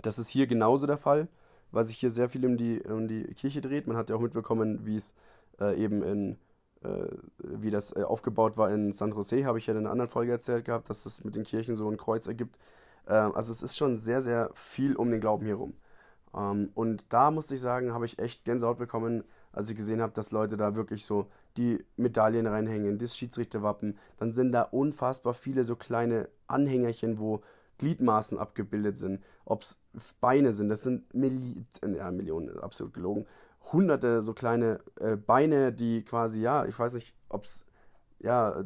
das ist hier genauso der Fall, weil sich hier sehr viel um die, um die Kirche dreht. Man hat ja auch mitbekommen, wie es äh, eben in, wie das äh, aufgebaut war in San Jose, habe ich ja in einer anderen Folge erzählt gehabt, dass es mit den Kirchen so ein Kreuz ergibt. Ähm, also es ist schon sehr, sehr viel um den Glauben hier rum. Ähm, und da musste ich sagen, habe ich echt Gänsehaut bekommen, als ich gesehen habe, dass Leute da wirklich so die Medaillen reinhängen, das Schiedsrichterwappen. Dann sind da unfassbar viele so kleine Anhängerchen, wo Gliedmaßen abgebildet sind, ob es Beine sind, das sind Milli ja, Millionen, absolut gelogen, hunderte so kleine äh, Beine, die quasi, ja, ich weiß nicht, ob es, ja,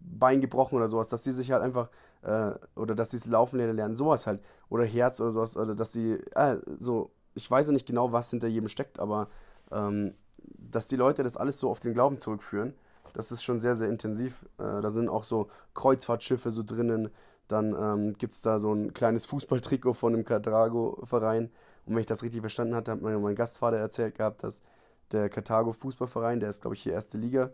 Bein gebrochen oder sowas, dass sie sich halt einfach, äh, oder dass sie es laufen lernen, sowas halt, oder Herz oder sowas, oder dass sie, äh, so, ich weiß ja nicht genau, was hinter jedem steckt, aber ähm, dass die Leute das alles so auf den Glauben zurückführen, das ist schon sehr, sehr intensiv. Äh, da sind auch so Kreuzfahrtschiffe so drinnen, dann ähm, gibt es da so ein kleines Fußballtrikot von einem Carthago-Verein. Und wenn ich das richtig verstanden hatte, hat mein Gastvater erzählt gehabt, dass der Carthago Fußballverein, der ist glaube ich hier erste Liga,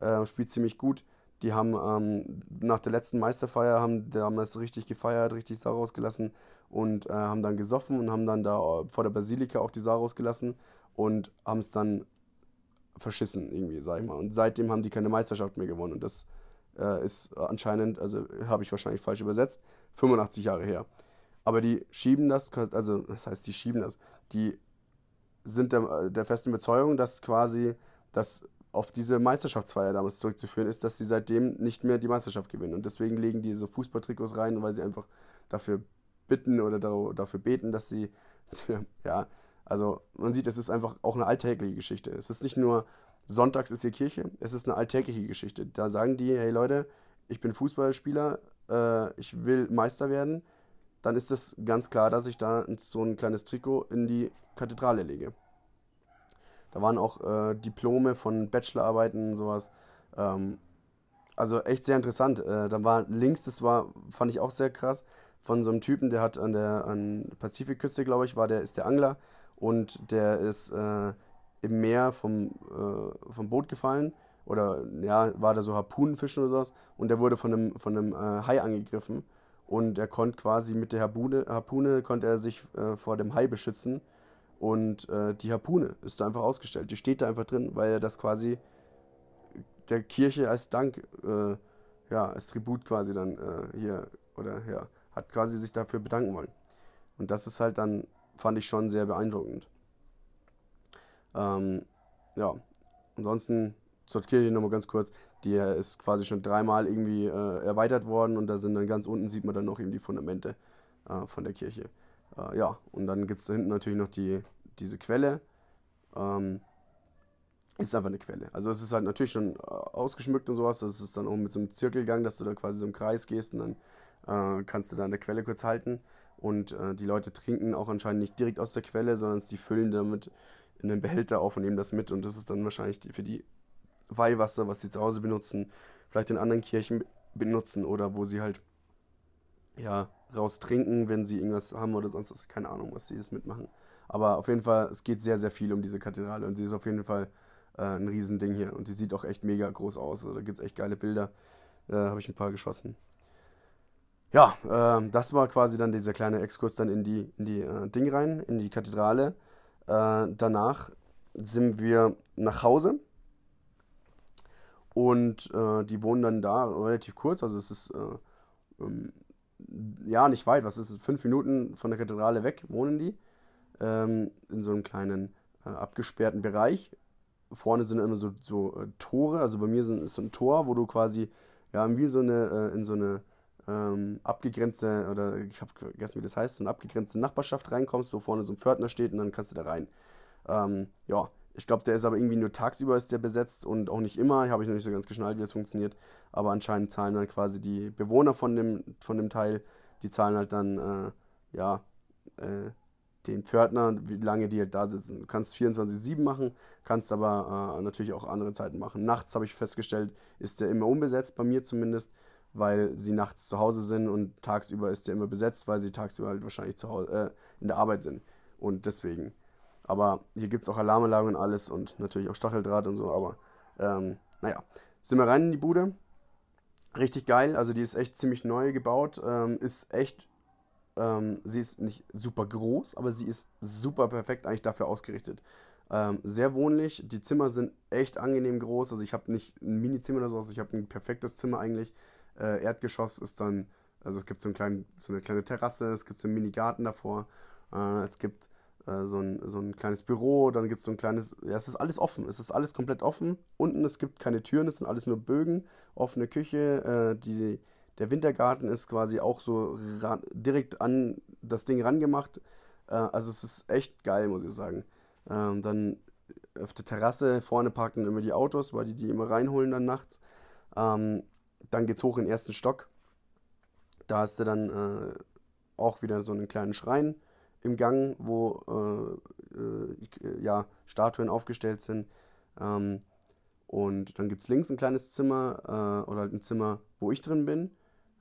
äh, spielt ziemlich gut. Die haben ähm, nach der letzten Meisterfeier haben, das richtig gefeiert, richtig Sau rausgelassen und äh, haben dann gesoffen und haben dann da äh, vor der Basilika auch die Sau rausgelassen und haben es dann verschissen irgendwie, sag ich mal. Und seitdem haben die keine Meisterschaft mehr gewonnen und das äh, ist anscheinend, also habe ich wahrscheinlich falsch übersetzt, 85 Jahre her. Aber die schieben das, also das heißt, die schieben das, die sind der, der festen Überzeugung, dass quasi das auf diese Meisterschaftsfeier damals zurückzuführen ist, dass sie seitdem nicht mehr die Meisterschaft gewinnen. Und deswegen legen die so Fußballtrikots rein, weil sie einfach dafür bitten oder dafür beten, dass sie, [laughs] ja, also man sieht, es ist einfach auch eine alltägliche Geschichte. Es ist nicht nur sonntags ist hier Kirche. Es ist eine alltägliche Geschichte. Da sagen die, hey Leute, ich bin Fußballspieler, äh, ich will Meister werden. Dann ist es ganz klar, dass ich da so ein kleines Trikot in die Kathedrale lege. Da waren auch äh, Diplome von Bachelorarbeiten und sowas. Ähm, also echt sehr interessant. Äh, da war links, das war, fand ich auch sehr krass, von so einem Typen, der hat an der an Pazifikküste, glaube ich, war der, ist der Angler und der ist äh, im Meer vom, äh, vom Boot gefallen oder ja, war da so Harpunenfischen oder sowas und der wurde von einem, von einem äh, Hai angegriffen und er konnte quasi mit der Harpune, Harpune konnte er sich äh, vor dem Hai beschützen und äh, die Harpune ist da einfach ausgestellt. Die steht da einfach drin, weil er das quasi der Kirche als Dank, äh, ja, als Tribut quasi dann äh, hier oder ja, hat quasi sich dafür bedanken wollen. Und das ist halt dann, fand ich schon sehr beeindruckend. Ähm, ja, ansonsten zur Kirche nochmal ganz kurz. Die ist quasi schon dreimal irgendwie äh, erweitert worden und da sind dann ganz unten, sieht man dann noch eben die Fundamente äh, von der Kirche. Äh, ja, und dann gibt es da hinten natürlich noch die, diese Quelle. Ähm, ist einfach eine Quelle. Also es ist halt natürlich schon äh, ausgeschmückt und sowas. Das ist dann auch mit so einem Zirkelgang, dass du da quasi so im Kreis gehst und dann äh, kannst du da an der Quelle kurz halten. Und äh, die Leute trinken auch anscheinend nicht direkt aus der Quelle, sondern die füllen damit in den Behälter auf und nehmen das mit. Und das ist dann wahrscheinlich für die Weihwasser, was sie zu Hause benutzen, vielleicht in anderen Kirchen benutzen oder wo sie halt ja raus trinken, wenn sie irgendwas haben oder sonst was. Keine Ahnung, was sie das mitmachen. Aber auf jeden Fall, es geht sehr, sehr viel um diese Kathedrale und sie ist auf jeden Fall äh, ein Riesending hier und die sieht auch echt mega groß aus. Also, da gibt es echt geile Bilder. Äh, Habe ich ein paar geschossen. Ja, äh, das war quasi dann dieser kleine Exkurs dann in die, in die äh, Ding rein, in die Kathedrale. Äh, danach sind wir nach Hause und äh, die wohnen dann da relativ kurz, also es ist äh, ähm, ja nicht weit, was ist es, fünf Minuten von der Kathedrale weg wohnen die ähm, in so einem kleinen äh, abgesperrten Bereich. Vorne sind immer so, so äh, Tore, also bei mir sind, ist so ein Tor, wo du quasi ja wie so eine äh, in so eine ähm, abgegrenzte, oder ich habe vergessen, wie das heißt, so eine abgegrenzte Nachbarschaft reinkommst, wo vorne so ein Pförtner steht und dann kannst du da rein. Ähm, ja, ich glaube, der ist aber irgendwie nur tagsüber ist der besetzt und auch nicht immer. Habe ich noch nicht so ganz geschnallt, wie das funktioniert. Aber anscheinend zahlen dann quasi die Bewohner von dem, von dem Teil, die zahlen halt dann, äh, ja, äh, den Pförtner, wie lange die halt da sitzen. Du kannst 24-7 machen, kannst aber äh, natürlich auch andere Zeiten machen. Nachts habe ich festgestellt, ist der immer unbesetzt, bei mir zumindest weil sie nachts zu Hause sind und tagsüber ist der immer besetzt, weil sie tagsüber halt wahrscheinlich zu Hause, äh, in der Arbeit sind. Und deswegen. Aber hier gibt es auch Alarmanlage und alles und natürlich auch Stacheldraht und so. Aber ähm, naja, sind wir rein in die Bude. Richtig geil, also die ist echt ziemlich neu gebaut. Ähm, ist echt, ähm, sie ist nicht super groß, aber sie ist super perfekt eigentlich dafür ausgerichtet. Ähm, sehr wohnlich, die Zimmer sind echt angenehm groß. Also ich habe nicht ein Mini-Zimmer oder sowas, ich habe ein perfektes Zimmer eigentlich. Äh, Erdgeschoss ist dann, also es gibt so, einen kleinen, so eine kleine Terrasse, es gibt so einen Mini-Garten davor. Äh, es gibt äh, so, ein, so ein kleines Büro, dann gibt es so ein kleines, ja, es ist alles offen, es ist alles komplett offen. Unten, es gibt keine Türen, es sind alles nur Bögen, offene Küche, äh, die, der Wintergarten ist quasi auch so ran, direkt an das Ding rangemacht. Äh, also es ist echt geil, muss ich sagen. Ähm, dann auf der Terrasse vorne parken immer die Autos, weil die die immer reinholen dann nachts. Ähm, dann geht's hoch in den ersten Stock. Da hast du dann äh, auch wieder so einen kleinen Schrein im Gang, wo äh, äh, ja, Statuen aufgestellt sind. Ähm, und dann gibt es links ein kleines Zimmer äh, oder halt ein Zimmer, wo ich drin bin.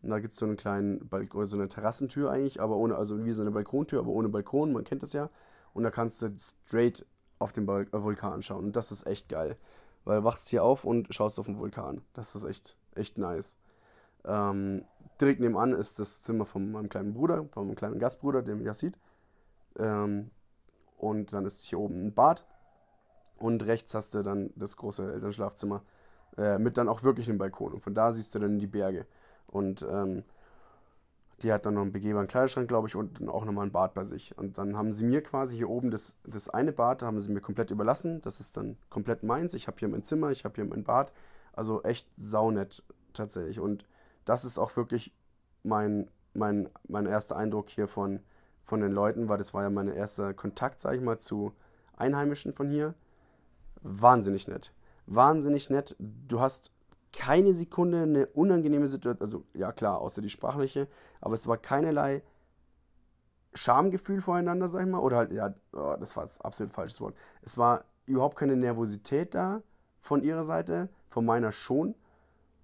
Und da gibt es so einen kleinen Balkon, so eine Terrassentür eigentlich, aber ohne, also wie so eine Balkontür, aber ohne Balkon, man kennt das ja. Und da kannst du straight auf den Bal äh, Vulkan schauen. Und das ist echt geil. Weil du wachst hier auf und schaust auf den Vulkan. Das ist echt, echt nice. Ähm, direkt nebenan ist das Zimmer von meinem kleinen Bruder, von meinem kleinen Gastbruder, dem Yassid. Ähm, und dann ist hier oben ein Bad. Und rechts hast du dann das große Elternschlafzimmer äh, mit dann auch wirklich einem Balkon. Und von da siehst du dann die Berge. Und ähm, die hat dann noch einen begehbaren Kleiderschrank, glaube ich, und dann auch nochmal ein Bad bei sich. Und dann haben sie mir quasi hier oben das, das eine Bad, haben sie mir komplett überlassen. Das ist dann komplett meins. Ich habe hier mein Zimmer, ich habe hier mein Bad. Also echt saunett tatsächlich. Und das ist auch wirklich mein, mein, mein erster Eindruck hier von, von den Leuten, weil das war ja mein erster Kontakt, sage ich mal, zu Einheimischen von hier. Wahnsinnig nett. Wahnsinnig nett. Du hast keine Sekunde eine unangenehme Situation, also ja klar, außer die sprachliche, aber es war keinerlei Schamgefühl voreinander, sag ich mal, oder halt, ja, oh, das war das absolut falsches Wort. Es war überhaupt keine Nervosität da von ihrer Seite, von meiner schon.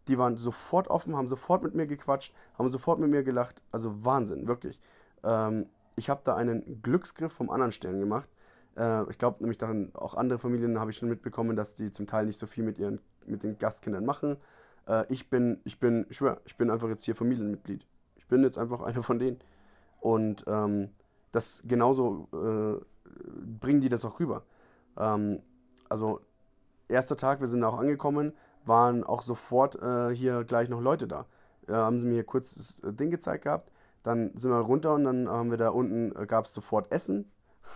Die waren sofort offen, haben sofort mit mir gequatscht, haben sofort mit mir gelacht. Also Wahnsinn, wirklich. Ähm, ich habe da einen Glücksgriff vom anderen Stern gemacht. Äh, ich glaube nämlich daran, auch andere Familien habe ich schon mitbekommen, dass die zum Teil nicht so viel mit ihren mit den Gastkindern machen. Äh, ich bin, ich bin, ich schwör, ich bin einfach jetzt hier Familienmitglied. Ich bin jetzt einfach [laughs] einer von denen. Und ähm, das genauso äh, bringen die das auch rüber. Ähm, also erster Tag, wir sind auch angekommen, waren auch sofort äh, hier gleich noch Leute da. Äh, haben sie mir hier kurz das äh, Ding gezeigt gehabt. Dann sind wir runter und dann haben wir da unten, äh, gab es sofort Essen.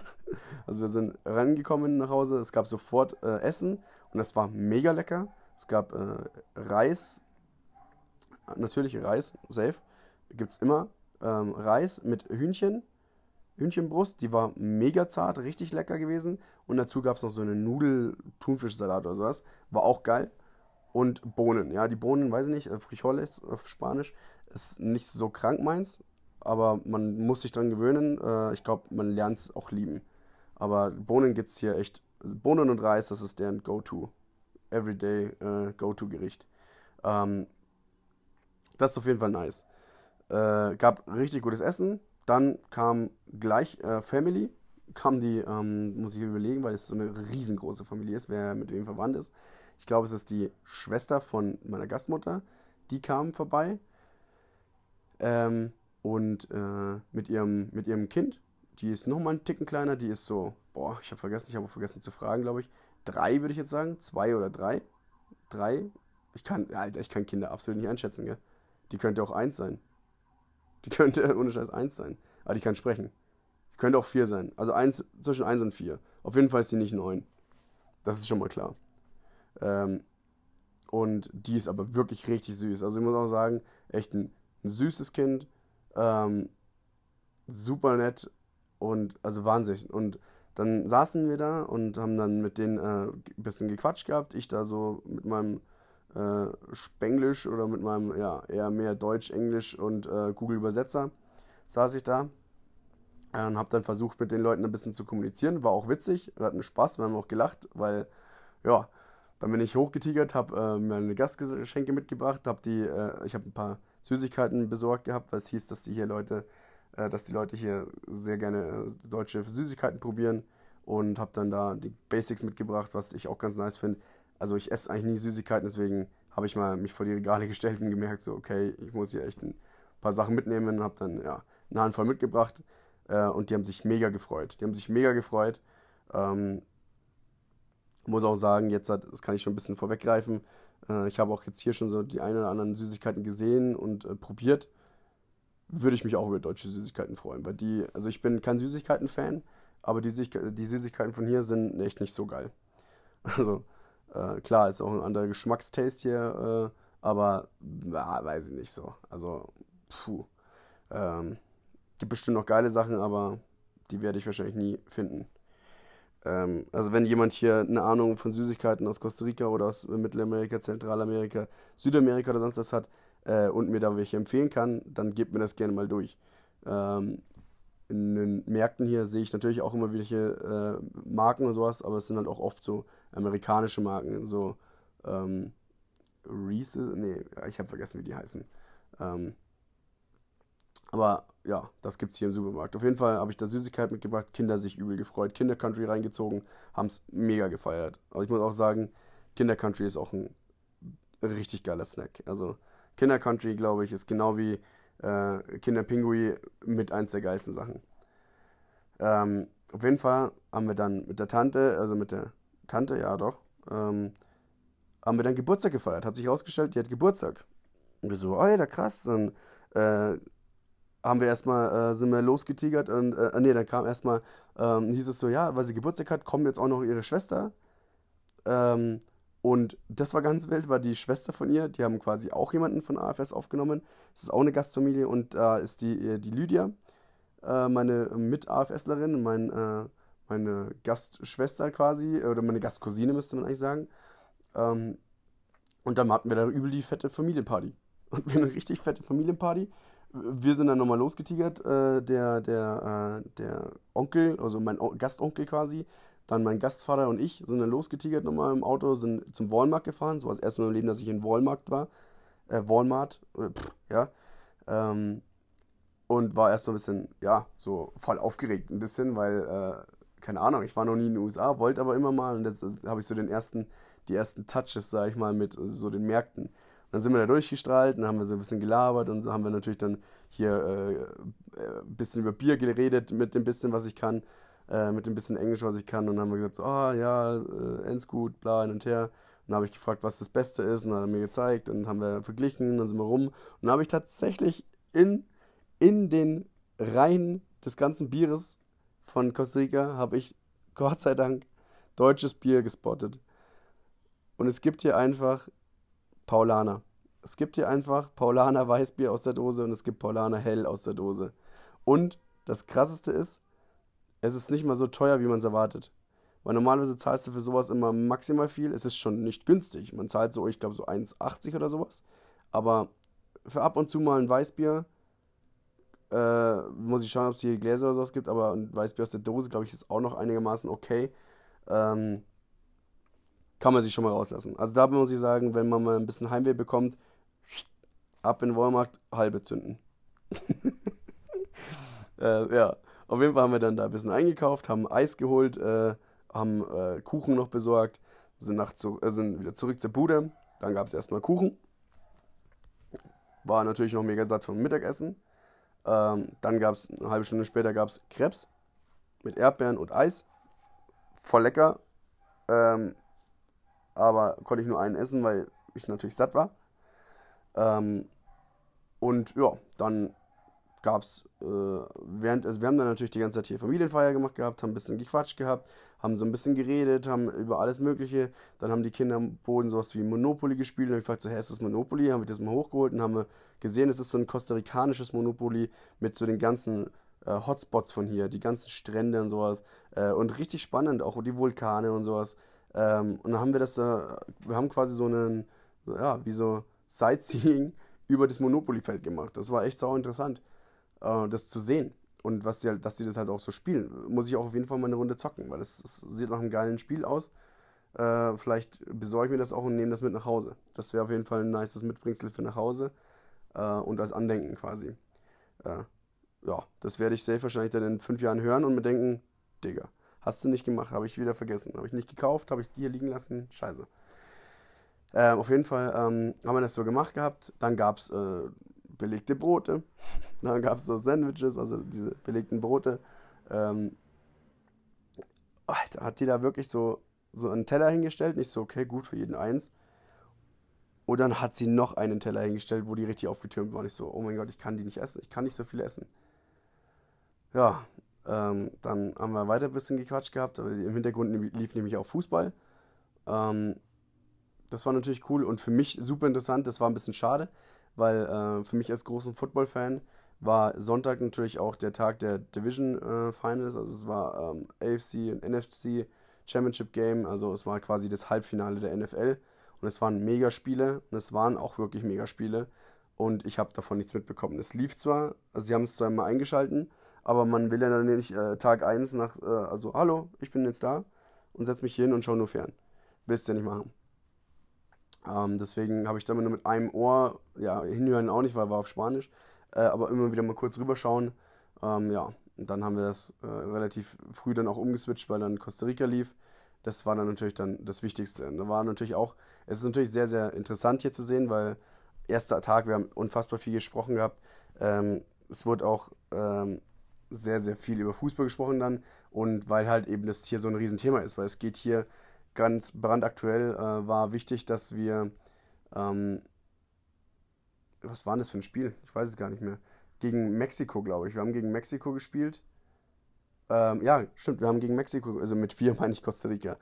[laughs] also wir sind reingekommen nach Hause, es gab sofort äh, Essen und das war mega lecker. Es gab äh, Reis, natürlich Reis, safe, gibt es immer. Ähm, Reis mit Hühnchen, Hühnchenbrust, die war mega zart, richtig lecker gewesen. Und dazu gab es noch so eine Nudel-Thunfischsalat oder sowas. War auch geil. Und Bohnen, ja, die Bohnen, weiß ich nicht, äh, Frijoles auf Spanisch, ist nicht so krank meins, aber man muss sich dran gewöhnen. Äh, ich glaube, man lernt es auch lieben. Aber Bohnen gibt es hier echt. Bohnen und Reis, das ist deren Go-To. Everyday äh, Go-To-Gericht. Ähm, das ist auf jeden Fall nice. Äh, gab richtig gutes Essen. Dann kam gleich äh, Family. Kam die, ähm, muss ich überlegen, weil es so eine riesengroße Familie ist, wer mit wem verwandt ist. Ich glaube, es ist die Schwester von meiner Gastmutter. Die kam vorbei. Ähm, und äh, mit, ihrem, mit ihrem Kind. Die ist nochmal einen Ticken kleiner. Die ist so, boah, ich habe vergessen, ich habe vergessen zu fragen, glaube ich drei, würde ich jetzt sagen. Zwei oder drei. Drei. Ich kann, Alter, ich kann Kinder absolut nicht einschätzen, gell? Die könnte auch eins sein. Die [laughs] könnte ohne Scheiß eins sein. Aber die kann sprechen. Die könnte auch vier sein. Also eins, zwischen eins und vier. Auf jeden Fall ist die nicht neun. Das ist schon mal klar. Ähm, und die ist aber wirklich richtig süß. Also ich muss auch sagen, echt ein, ein süßes Kind. Ähm, super nett und also Wahnsinn. Und dann saßen wir da und haben dann mit denen äh, ein bisschen gequatscht gehabt. Ich da so mit meinem äh, Spenglisch oder mit meinem, ja, eher mehr Deutsch, Englisch und äh, Google-Übersetzer saß ich da. Und habe dann versucht, mit den Leuten ein bisschen zu kommunizieren. War auch witzig, wir hatten Spaß, wir haben auch gelacht, weil, ja, dann bin ich hochgetigert, habe äh, mir eine Gastgeschenke mitgebracht, habe die, äh, ich habe ein paar Süßigkeiten besorgt gehabt, weil es hieß, dass die hier Leute äh, dass die Leute hier sehr gerne äh, deutsche Süßigkeiten probieren. und habe dann da die Basics mitgebracht, was ich auch ganz nice finde. Also ich esse eigentlich nie Süßigkeiten, deswegen habe ich mal mich vor die Regale [laughs] gestellt und gemerkt, so okay, ich muss hier echt ein paar Sachen mitnehmen und habe dann ja eine Handvoll mitgebracht äh, und die haben sich mega gefreut. Die haben sich mega gefreut. Ähm, muss auch sagen, jetzt hat, das kann ich schon ein bisschen vorweggreifen. Äh, ich habe auch jetzt hier schon so die ein oder anderen Süßigkeiten gesehen und äh, probiert. Würde ich mich auch über deutsche Süßigkeiten freuen, weil die, also ich bin kein Süßigkeiten-Fan, aber die, Süßigkeiten, die Süßigkeiten von hier sind echt nicht so geil. [laughs] Also äh, klar, ist auch ein anderer Geschmackstaste hier, äh, aber ja, weiß ich nicht so. Also, puh. Ähm, gibt bestimmt noch geile Sachen, aber die werde ich wahrscheinlich nie finden. Ähm, also wenn jemand hier eine Ahnung von Süßigkeiten aus Costa Rica oder aus Mittelamerika, Zentralamerika, Südamerika oder sonst was hat äh, und mir da welche empfehlen kann, dann gebt mir das gerne mal durch. Ähm, in den Märkten hier sehe ich natürlich auch immer welche äh, Marken und sowas, aber es sind halt auch oft so amerikanische Marken, so ähm, Reese's, nee, ich habe vergessen, wie die heißen. Ähm, aber ja, das gibt es hier im Supermarkt. Auf jeden Fall habe ich da Süßigkeit mitgebracht, Kinder sich übel gefreut, Kinder Country reingezogen, haben es mega gefeiert. Aber ich muss auch sagen, Kinder Country ist auch ein richtig geiler Snack. Also Kinder Country, glaube ich, ist genau wie äh, Kinder Pinguin mit eins der geilsten Sachen. Ähm, auf jeden Fall haben wir dann mit der Tante, also mit der Tante, ja doch, ähm, haben wir dann Geburtstag gefeiert. Hat sich herausgestellt, die hat Geburtstag. Und wir so, oh ja, krass. Dann äh, haben wir erstmal, äh, sind wir losgetigert und, äh, nee, dann kam erstmal, ähm, hieß es so, ja, weil sie Geburtstag hat, kommt jetzt auch noch ihre Schwester. Ähm, und das war ganz wild, weil die Schwester von ihr, die haben quasi auch jemanden von AFS aufgenommen. Es ist auch eine Gastfamilie und da äh, ist die, äh, die Lydia, äh, meine Mit-AFSlerin, mein, äh, meine Gastschwester quasi, oder meine Gastcousine müsste man eigentlich sagen. Ähm, und dann hatten wir da übel die fette Familienparty. [laughs] Und wir eine richtig fette Familienparty wir sind dann nochmal losgetigert. Äh, der, der, äh, der Onkel, also mein o Gastonkel quasi, dann mein Gastvater und ich sind dann losgetigert nochmal im Auto, sind zum Walmart gefahren. So war das erste Mal im Leben, dass ich in Walmart war. Äh, Walmart, äh, pff, ja. Ähm, und war erstmal ein bisschen, ja, so voll aufgeregt ein bisschen, weil, äh, keine Ahnung, ich war noch nie in den USA, wollte aber immer mal und jetzt äh, habe ich so den ersten, die ersten Touches, sag ich mal, mit so den Märkten dann sind wir da durchgestrahlt, dann haben wir so ein bisschen gelabert und so haben wir natürlich dann hier äh, ein äh, bisschen über Bier geredet mit dem bisschen, was ich kann, äh, mit dem bisschen Englisch, was ich kann. Und dann haben wir gesagt, so, ah ja, äh, Endgut, bla, hin und her. Und dann habe ich gefragt, was das Beste ist, und dann hat er mir gezeigt und haben wir verglichen, dann sind wir rum. Und dann habe ich tatsächlich in, in den Reihen des ganzen Bieres von Costa Rica, habe ich Gott sei Dank deutsches Bier gespottet. Und es gibt hier einfach Paulaner. Es gibt hier einfach Paulaner Weißbier aus der Dose und es gibt Paulaner Hell aus der Dose. Und das Krasseste ist, es ist nicht mal so teuer, wie man es erwartet. Weil normalerweise zahlst du für sowas immer maximal viel. Es ist schon nicht günstig. Man zahlt so, ich glaube, so 1,80 oder sowas. Aber für ab und zu mal ein Weißbier, äh, muss ich schauen, ob es hier Gläser oder sowas gibt. Aber ein Weißbier aus der Dose, glaube ich, ist auch noch einigermaßen okay. Ähm, kann man sich schon mal rauslassen. Also da muss ich sagen, wenn man mal ein bisschen Heimweh bekommt, ab in Walmart, halbe zünden. [laughs] äh, ja, auf jeden Fall haben wir dann da ein bisschen eingekauft, haben Eis geholt, äh, haben äh, Kuchen noch besorgt, sind, nach zu, äh, sind wieder zurück zur Bude. Dann gab es erstmal Kuchen. War natürlich noch mega satt vom Mittagessen. Ähm, dann gab es eine halbe Stunde später gab es Krebs mit Erdbeeren und Eis. Voll lecker. Ähm, aber konnte ich nur einen essen, weil ich natürlich satt war. Ähm, und ja, dann gab es, äh, während, also wir haben dann natürlich die ganze Zeit hier Familienfeier gemacht gehabt, haben ein bisschen gequatscht gehabt, haben so ein bisschen geredet, haben über alles Mögliche. Dann haben die Kinder am Boden sowas wie Monopoly gespielt. Und ich gefragt, so, hä, ist das Monopoly? Haben wir das mal hochgeholt und haben gesehen, es ist so ein kostarikanisches Monopoly mit so den ganzen äh, Hotspots von hier, die ganzen Strände und sowas. Äh, und richtig spannend, auch die Vulkane und sowas. Ähm, und dann haben wir das, äh, wir haben quasi so einen, ja, wie so Sightseeing [laughs] über das Monopoly-Feld gemacht. Das war echt sau interessant, äh, das zu sehen. Und was die, halt, dass die das halt auch so spielen, muss ich auch auf jeden Fall mal eine Runde zocken, weil das, sieht nach einem geilen Spiel aus. Äh, vielleicht besorge ich mir das auch und nehme das mit nach Hause. Das wäre auf jeden Fall ein nices Mitbringsel für nach Hause äh, und als Andenken quasi. Äh, ja, das werde ich safe wahrscheinlich dann in fünf Jahren hören und mir denken, Digga, Hast du nicht gemacht, habe ich wieder vergessen. Habe ich nicht gekauft, habe ich hier liegen lassen. Scheiße. Ähm, auf jeden Fall ähm, haben wir das so gemacht gehabt. Dann gab es äh, belegte Brote. [laughs] Dann gab es so Sandwiches, also diese belegten Brote. Ähm, Alter, hat die da wirklich so, so einen Teller hingestellt. Nicht so, okay, gut, für jeden eins. Und dann hat sie noch einen Teller hingestellt, wo die richtig aufgetürmt waren. Ich so, oh mein Gott, ich kann die nicht essen. Ich kann nicht so viel essen. Ja, ähm, dann haben wir weiter ein bisschen gequatscht gehabt. Im Hintergrund lief nämlich auch Fußball. Ähm, das war natürlich cool und für mich super interessant. Das war ein bisschen schade, weil äh, für mich als großen Football-Fan war Sonntag natürlich auch der Tag der Division äh, Finals. Also es war ähm, AFC und NFC Championship Game. Also es war quasi das Halbfinale der NFL. Und es waren Megaspiele und es waren auch wirklich Megaspiele. Und ich habe davon nichts mitbekommen. Es lief zwar, also sie haben es immer eingeschalten, aber man will ja dann nicht äh, Tag 1 nach, äh, also hallo, ich bin jetzt da und setze mich hier hin und schaue nur fern. Willst du ja nicht machen. Ähm, deswegen habe ich da nur mit einem Ohr, ja, hinhören auch nicht, weil war auf Spanisch, äh, aber immer wieder mal kurz rüberschauen. Ähm, ja, und dann haben wir das äh, relativ früh dann auch umgeswitcht, weil dann Costa Rica lief. Das war dann natürlich dann das Wichtigste. Da war natürlich auch, es ist natürlich sehr, sehr interessant hier zu sehen, weil erster Tag, wir haben unfassbar viel gesprochen gehabt. Ähm, es wurde auch ähm, sehr, sehr viel über Fußball gesprochen dann und weil halt eben das hier so ein Riesenthema ist, weil es geht hier ganz brandaktuell, äh, war wichtig, dass wir, ähm, was war das für ein Spiel? Ich weiß es gar nicht mehr. Gegen Mexiko, glaube ich. Wir haben gegen Mexiko gespielt. Ähm, ja, stimmt, wir haben gegen Mexiko, also mit vier [laughs] meine ich Costa Rica.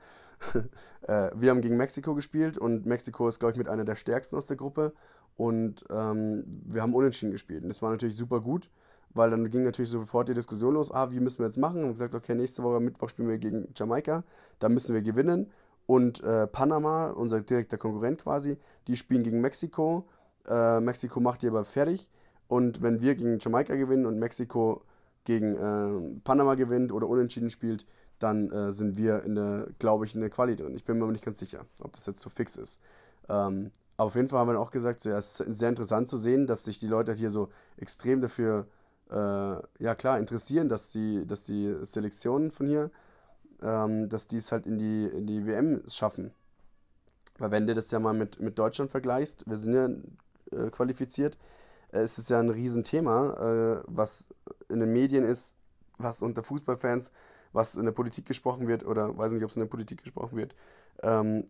[laughs] äh, wir haben gegen Mexiko gespielt und Mexiko ist, glaube ich, mit einer der stärksten aus der Gruppe. Und ähm, wir haben unentschieden gespielt. Und das war natürlich super gut weil dann ging natürlich sofort die Diskussion los, ah, wie müssen wir jetzt machen? Und gesagt, okay, nächste Woche Mittwoch spielen wir gegen Jamaika, da müssen wir gewinnen. Und äh, Panama, unser direkter Konkurrent quasi, die spielen gegen Mexiko. Äh, Mexiko macht die aber fertig. Und wenn wir gegen Jamaika gewinnen und Mexiko gegen äh, Panama gewinnt oder unentschieden spielt, dann äh, sind wir in der, glaube ich, in der Quali drin. Ich bin mir aber nicht ganz sicher, ob das jetzt so fix ist. Ähm, aber auf jeden Fall haben wir auch gesagt, so, ja, es ist sehr interessant zu sehen, dass sich die Leute hier so extrem dafür äh, ja klar, interessieren, dass die, dass die Selektionen von hier, ähm, dass die es halt in die, in die WM schaffen. Weil wenn du das ja mal mit, mit Deutschland vergleichst, wir sind ja äh, qualifiziert, äh, es ist ja ein Riesenthema, äh, was in den Medien ist, was unter Fußballfans, was in der Politik gesprochen wird, oder weiß nicht, ob es in der Politik gesprochen wird, ähm,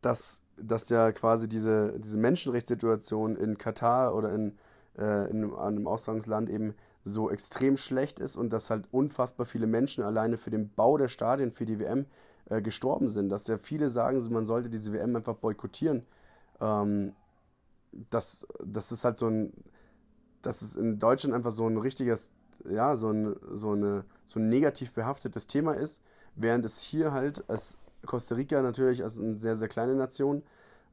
dass, dass ja quasi diese, diese Menschenrechtssituation in Katar oder in, äh, in einem Austragungsland eben so extrem schlecht ist und dass halt unfassbar viele Menschen alleine für den Bau der Stadien für die WM äh, gestorben sind. Dass ja viele sagen, man sollte diese WM einfach boykottieren. Ähm, das, das ist halt so ein, das ist in Deutschland einfach so ein richtiges, ja, so ein, so eine, so ein negativ behaftetes Thema ist, während es hier halt als Costa Rica natürlich als eine sehr, sehr kleine Nation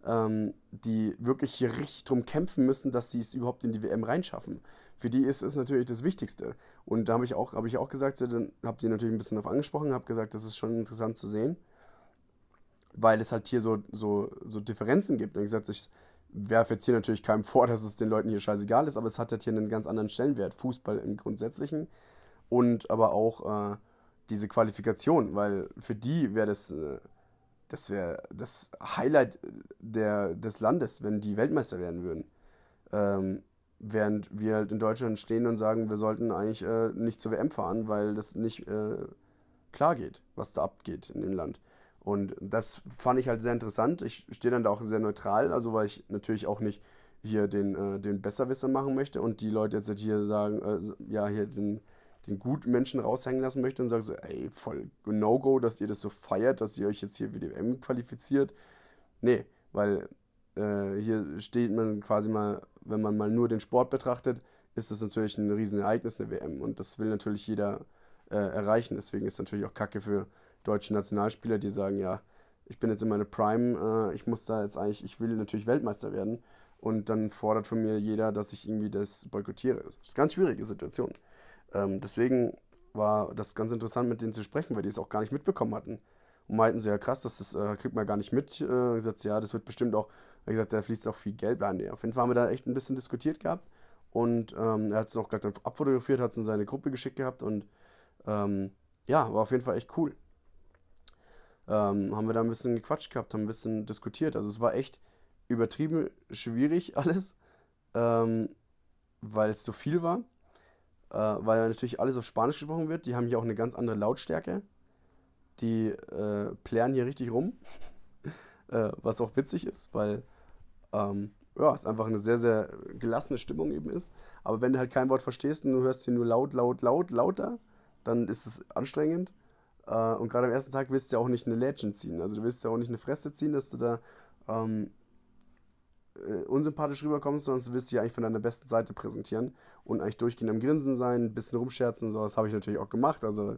ähm, die wirklich hier richtig drum kämpfen müssen, dass sie es überhaupt in die WM reinschaffen. Für die ist es natürlich das Wichtigste. Und da habe ich auch, habe ich auch gesagt, so, dann habt ihr natürlich ein bisschen darauf angesprochen, habe gesagt, das ist schon interessant zu sehen, weil es halt hier so, so, so Differenzen gibt. Und gesagt, ich werfe jetzt hier natürlich keinem vor, dass es den Leuten hier scheißegal ist, aber es hat halt hier einen ganz anderen Stellenwert. Fußball im Grundsätzlichen und aber auch äh, diese Qualifikation, weil für die wäre das. Äh, das wäre das Highlight der, des Landes, wenn die Weltmeister werden würden. Ähm, während wir halt in Deutschland stehen und sagen, wir sollten eigentlich äh, nicht zur WM fahren, weil das nicht äh, klar geht, was da abgeht in dem Land. Und das fand ich halt sehr interessant. Ich stehe dann da auch sehr neutral, also weil ich natürlich auch nicht hier den, äh, den Besserwisser machen möchte und die Leute jetzt hier sagen, äh, ja, hier den den guten Menschen raushängen lassen möchte und sagt so, ey, voll No-Go, dass ihr das so feiert, dass ihr euch jetzt hier für die WM qualifiziert. Nee, weil äh, hier steht man quasi mal, wenn man mal nur den Sport betrachtet, ist das natürlich ein Riesenereignis, eine WM. Und das will natürlich jeder äh, erreichen. Deswegen ist es natürlich auch Kacke für deutsche Nationalspieler, die sagen, ja, ich bin jetzt in meiner Prime, äh, ich muss da jetzt eigentlich, ich will natürlich Weltmeister werden. Und dann fordert von mir jeder, dass ich irgendwie das boykottiere. Das ist eine ganz schwierige Situation. Ähm, deswegen war das ganz interessant, mit denen zu sprechen, weil die es auch gar nicht mitbekommen hatten. Und meinten so, ja krass, das, das äh, kriegt man gar nicht mit. Äh, gesagt, ja, das wird bestimmt auch, er gesagt, da fließt auch viel Geld bei. Nee, auf jeden Fall haben wir da echt ein bisschen diskutiert gehabt. Und ähm, er hat es auch gleich dann abfotografiert, hat es in seine Gruppe geschickt gehabt und ähm, ja, war auf jeden Fall echt cool. Ähm, haben wir da ein bisschen gequatscht gehabt, haben ein bisschen diskutiert. Also es war echt übertrieben schwierig [laughs] alles, ähm, weil es so viel war. Äh, weil natürlich alles auf Spanisch gesprochen wird. Die haben hier auch eine ganz andere Lautstärke. Die äh, plären hier richtig rum. [laughs] äh, was auch witzig ist, weil ähm, ja, es einfach eine sehr, sehr gelassene Stimmung eben ist. Aber wenn du halt kein Wort verstehst und du hörst hier nur laut, laut, laut, lauter, dann ist es anstrengend. Äh, und gerade am ersten Tag willst du ja auch nicht eine Legend ziehen. Also du willst ja auch nicht eine Fresse ziehen, dass du da ähm, äh, unsympathisch rüberkommst, sondern du willst dich eigentlich von deiner besten Seite präsentieren und eigentlich durchgehend am Grinsen sein, ein bisschen rumscherzen und sowas habe ich natürlich auch gemacht. Also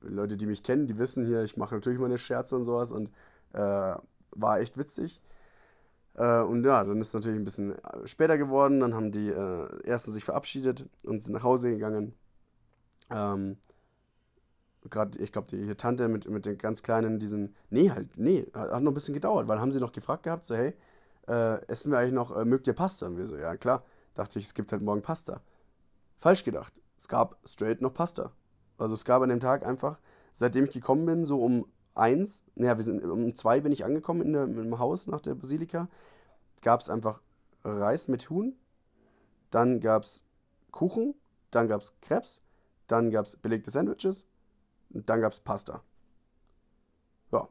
Leute, die mich kennen, die wissen hier, ich mache natürlich meine Scherze und sowas und äh, war echt witzig. Äh, und ja, dann ist es natürlich ein bisschen später geworden. Dann haben die äh, ersten sich verabschiedet und sind nach Hause gegangen. Ähm, Gerade, ich glaube, die Tante mit, mit den ganz kleinen, diesen. Nee, halt, nee, hat noch ein bisschen gedauert, weil haben sie noch gefragt gehabt, so, hey, äh, essen wir eigentlich noch, äh, mögt ihr Pasta? Und wir so, ja, klar. Dachte ich, es gibt halt morgen Pasta. Falsch gedacht. Es gab straight noch Pasta. Also es gab an dem Tag einfach, seitdem ich gekommen bin, so um eins, naja, wir sind um zwei bin ich angekommen in der, Haus nach der Basilika, gab es einfach Reis mit Huhn, dann gab es Kuchen, dann gab es Krebs, dann gab es belegte Sandwiches und dann gab es Pasta. Ja.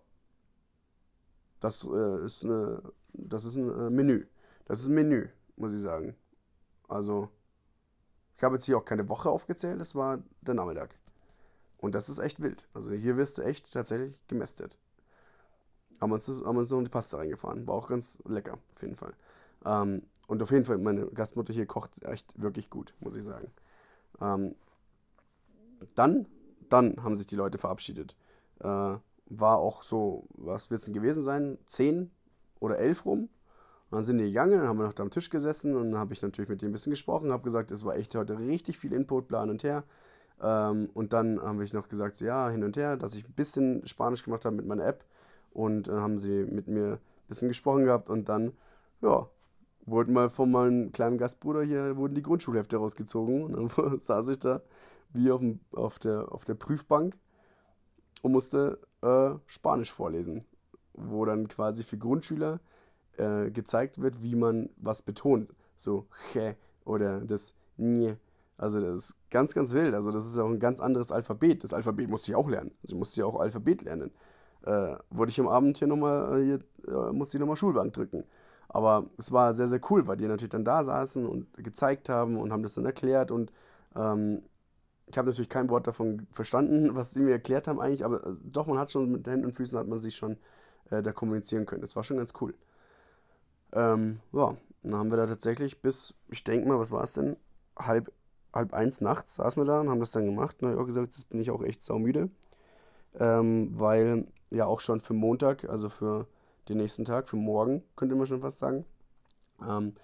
Das äh, ist eine, das ist ein äh, Menü. Das ist ein Menü, muss ich sagen. Also, ich habe jetzt hier auch keine Woche aufgezählt, das war der Nachmittag. Und das ist echt wild. Also hier wirst du echt tatsächlich gemästet. Haben uns, haben uns noch die Pasta reingefahren. War auch ganz lecker, auf jeden Fall. Ähm, und auf jeden Fall, meine Gastmutter hier kocht echt wirklich gut, muss ich sagen. Ähm, dann, dann haben sich die Leute verabschiedet. Äh, war auch so, was wird es denn gewesen sein? Zehn oder elf rum. Und dann sind die gegangen, dann haben wir noch da am Tisch gesessen und dann habe ich natürlich mit denen ein bisschen gesprochen, habe gesagt, es war echt heute richtig viel Input, plan und her. Ähm, und dann habe ich noch gesagt, so, ja, hin und her, dass ich ein bisschen Spanisch gemacht habe mit meiner App. Und dann haben sie mit mir ein bisschen gesprochen gehabt und dann, ja, wurden mal von meinem kleinen Gastbruder hier, wurden die Grundschulhefte rausgezogen. Und dann [laughs] saß ich da wie auf, dem, auf, der, auf der Prüfbank und musste äh, Spanisch vorlesen. Wo dann quasi für Grundschüler äh, gezeigt wird, wie man was betont. So, che oder das nye also das ist ganz, ganz wild. Also das ist auch ein ganz anderes Alphabet. Das Alphabet musste ich auch lernen. Also ich musste ja auch Alphabet lernen. Äh, wurde ich am Abend hier nochmal, äh, hier, äh, musste ich nochmal Schulbank drücken. Aber es war sehr, sehr cool, weil die natürlich dann da saßen und gezeigt haben und haben das dann erklärt. Und ähm, ich habe natürlich kein Wort davon verstanden, was sie mir erklärt haben eigentlich. Aber äh, doch, man hat schon mit Händen und Füßen hat man sich schon äh, da kommunizieren können. Das war schon ganz cool. Ähm, ja, dann haben wir da tatsächlich bis, ich denke mal, was war es denn? Halb halb eins nachts saßen wir da und haben das dann gemacht. Habe auch gesagt, jetzt bin ich auch echt saumüde. Ähm, weil ja auch schon für Montag, also für den nächsten Tag, für morgen, könnte man schon fast sagen, ähm,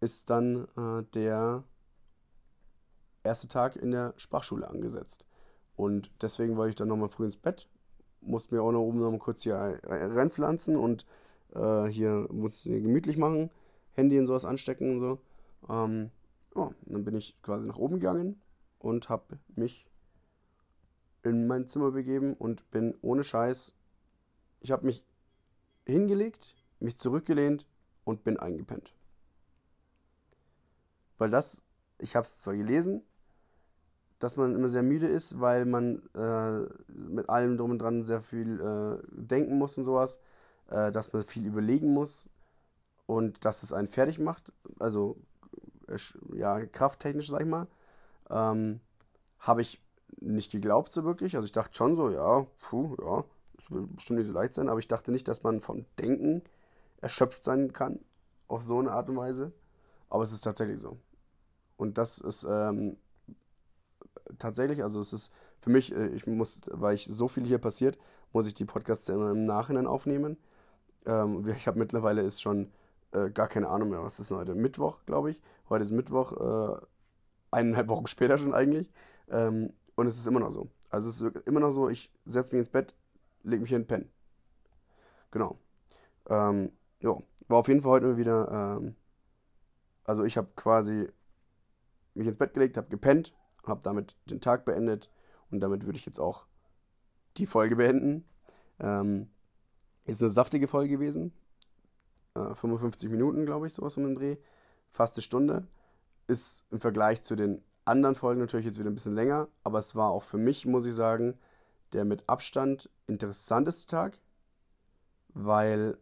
ist dann äh, der erste Tag in der Sprachschule angesetzt. Und deswegen wollte ich dann nochmal früh ins Bett, musste mir auch noch oben nochmal kurz hier reinpflanzen und äh, hier musste gemütlich machen, Handy und sowas anstecken und so. Ähm, ja, dann bin ich quasi nach oben gegangen und habe mich in mein Zimmer begeben und bin ohne Scheiß. Ich habe mich hingelegt, mich zurückgelehnt und bin eingepennt. Weil das, ich habe es zwar gelesen, dass man immer sehr müde ist, weil man äh, mit allem drum und dran sehr viel äh, denken muss und sowas, äh, dass man viel überlegen muss und dass es einen fertig macht. Also ja, krafttechnisch, sag ich mal, ähm, habe ich nicht geglaubt so wirklich. Also ich dachte schon so, ja, puh, ja, das wird bestimmt nicht so leicht sein, aber ich dachte nicht, dass man vom Denken erschöpft sein kann, auf so eine Art und Weise. Aber es ist tatsächlich so. Und das ist ähm, tatsächlich, also es ist für mich, äh, ich muss, weil ich so viel hier passiert, muss ich die Podcasts immer im Nachhinein aufnehmen. Ähm, ich habe mittlerweile ist schon äh, gar keine Ahnung mehr, was ist heute? Mittwoch, glaube ich. Heute ist Mittwoch, äh, eineinhalb Wochen [laughs] später schon eigentlich. Ähm, und es ist immer noch so. Also es ist immer noch so, ich setze mich ins Bett, lege mich hin, pennen. Genau. Ähm, ja, war auf jeden Fall heute wieder, ähm, also ich habe quasi mich ins Bett gelegt, habe gepennt, habe damit den Tag beendet und damit würde ich jetzt auch die Folge beenden. Ähm, ist eine saftige Folge gewesen. Äh, 55 Minuten, glaube ich, sowas um den Dreh. Fast eine Stunde. Ist im Vergleich zu den anderen Folgen natürlich jetzt wieder ein bisschen länger, aber es war auch für mich, muss ich sagen, der mit Abstand interessanteste Tag, weil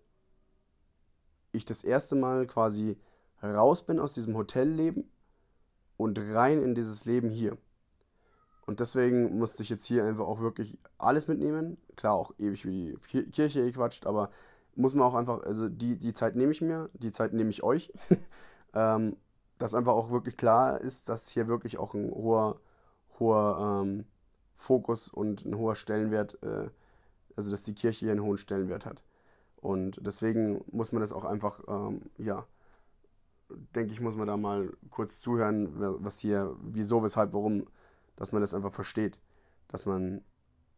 ich das erste Mal quasi raus bin aus diesem Hotelleben und rein in dieses Leben hier. Und deswegen musste ich jetzt hier einfach auch wirklich alles mitnehmen. Klar, auch ewig wie die Kirche gequatscht, aber muss man auch einfach, also die, die Zeit nehme ich mir, die Zeit nehme ich euch. [laughs] ähm, dass einfach auch wirklich klar ist, dass hier wirklich auch ein hoher, hoher ähm, Fokus und ein hoher Stellenwert, äh, also dass die Kirche hier einen hohen Stellenwert hat. Und deswegen muss man das auch einfach, ähm, ja, denke ich, muss man da mal kurz zuhören, was hier, wieso, weshalb, warum, dass man das einfach versteht. Dass man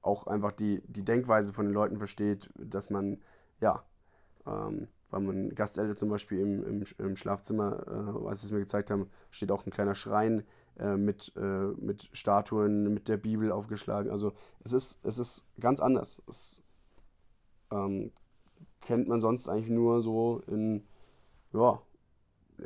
auch einfach die, die Denkweise von den Leuten versteht, dass man, ja, ähm, weil man Gasteltern zum Beispiel im, im, im Schlafzimmer, äh, als sie es mir gezeigt haben, steht auch ein kleiner Schrein äh, mit, äh, mit Statuen, mit der Bibel aufgeschlagen. Also es ist, es ist ganz anders. Es ähm, kennt man sonst eigentlich nur so in, ja,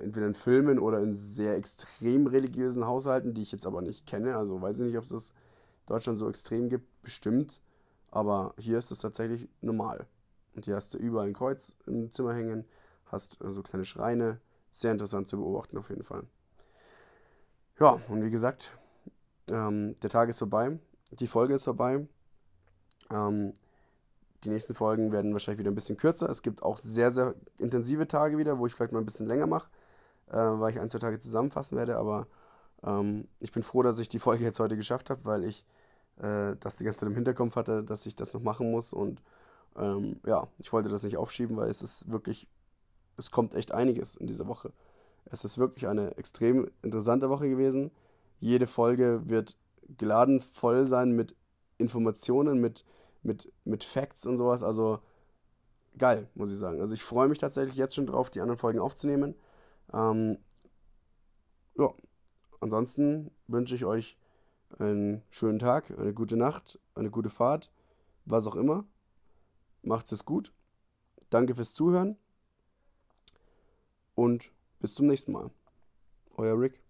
entweder in Filmen oder in sehr extrem religiösen Haushalten, die ich jetzt aber nicht kenne. Also weiß ich nicht, ob es das in Deutschland so extrem gibt, bestimmt. Aber hier ist es tatsächlich normal. Und hier hast du überall ein Kreuz im Zimmer hängen, hast so kleine Schreine. Sehr interessant zu beobachten auf jeden Fall. Ja, und wie gesagt, ähm, der Tag ist vorbei, die Folge ist vorbei. Ähm, die nächsten Folgen werden wahrscheinlich wieder ein bisschen kürzer. Es gibt auch sehr, sehr intensive Tage wieder, wo ich vielleicht mal ein bisschen länger mache, äh, weil ich ein, zwei Tage zusammenfassen werde. Aber ähm, ich bin froh, dass ich die Folge jetzt heute geschafft habe, weil ich äh, das die ganze Zeit im Hinterkopf hatte, dass ich das noch machen muss. Und ähm, ja, ich wollte das nicht aufschieben, weil es ist wirklich, es kommt echt einiges in dieser Woche. Es ist wirklich eine extrem interessante Woche gewesen. Jede Folge wird geladen voll sein mit Informationen, mit, mit, mit Facts und sowas. Also geil, muss ich sagen. Also ich freue mich tatsächlich jetzt schon drauf, die anderen Folgen aufzunehmen. Ähm, ja, ansonsten wünsche ich euch einen schönen Tag, eine gute Nacht, eine gute Fahrt, was auch immer. Macht's es gut. Danke fürs Zuhören und bis zum nächsten Mal. Euer Rick.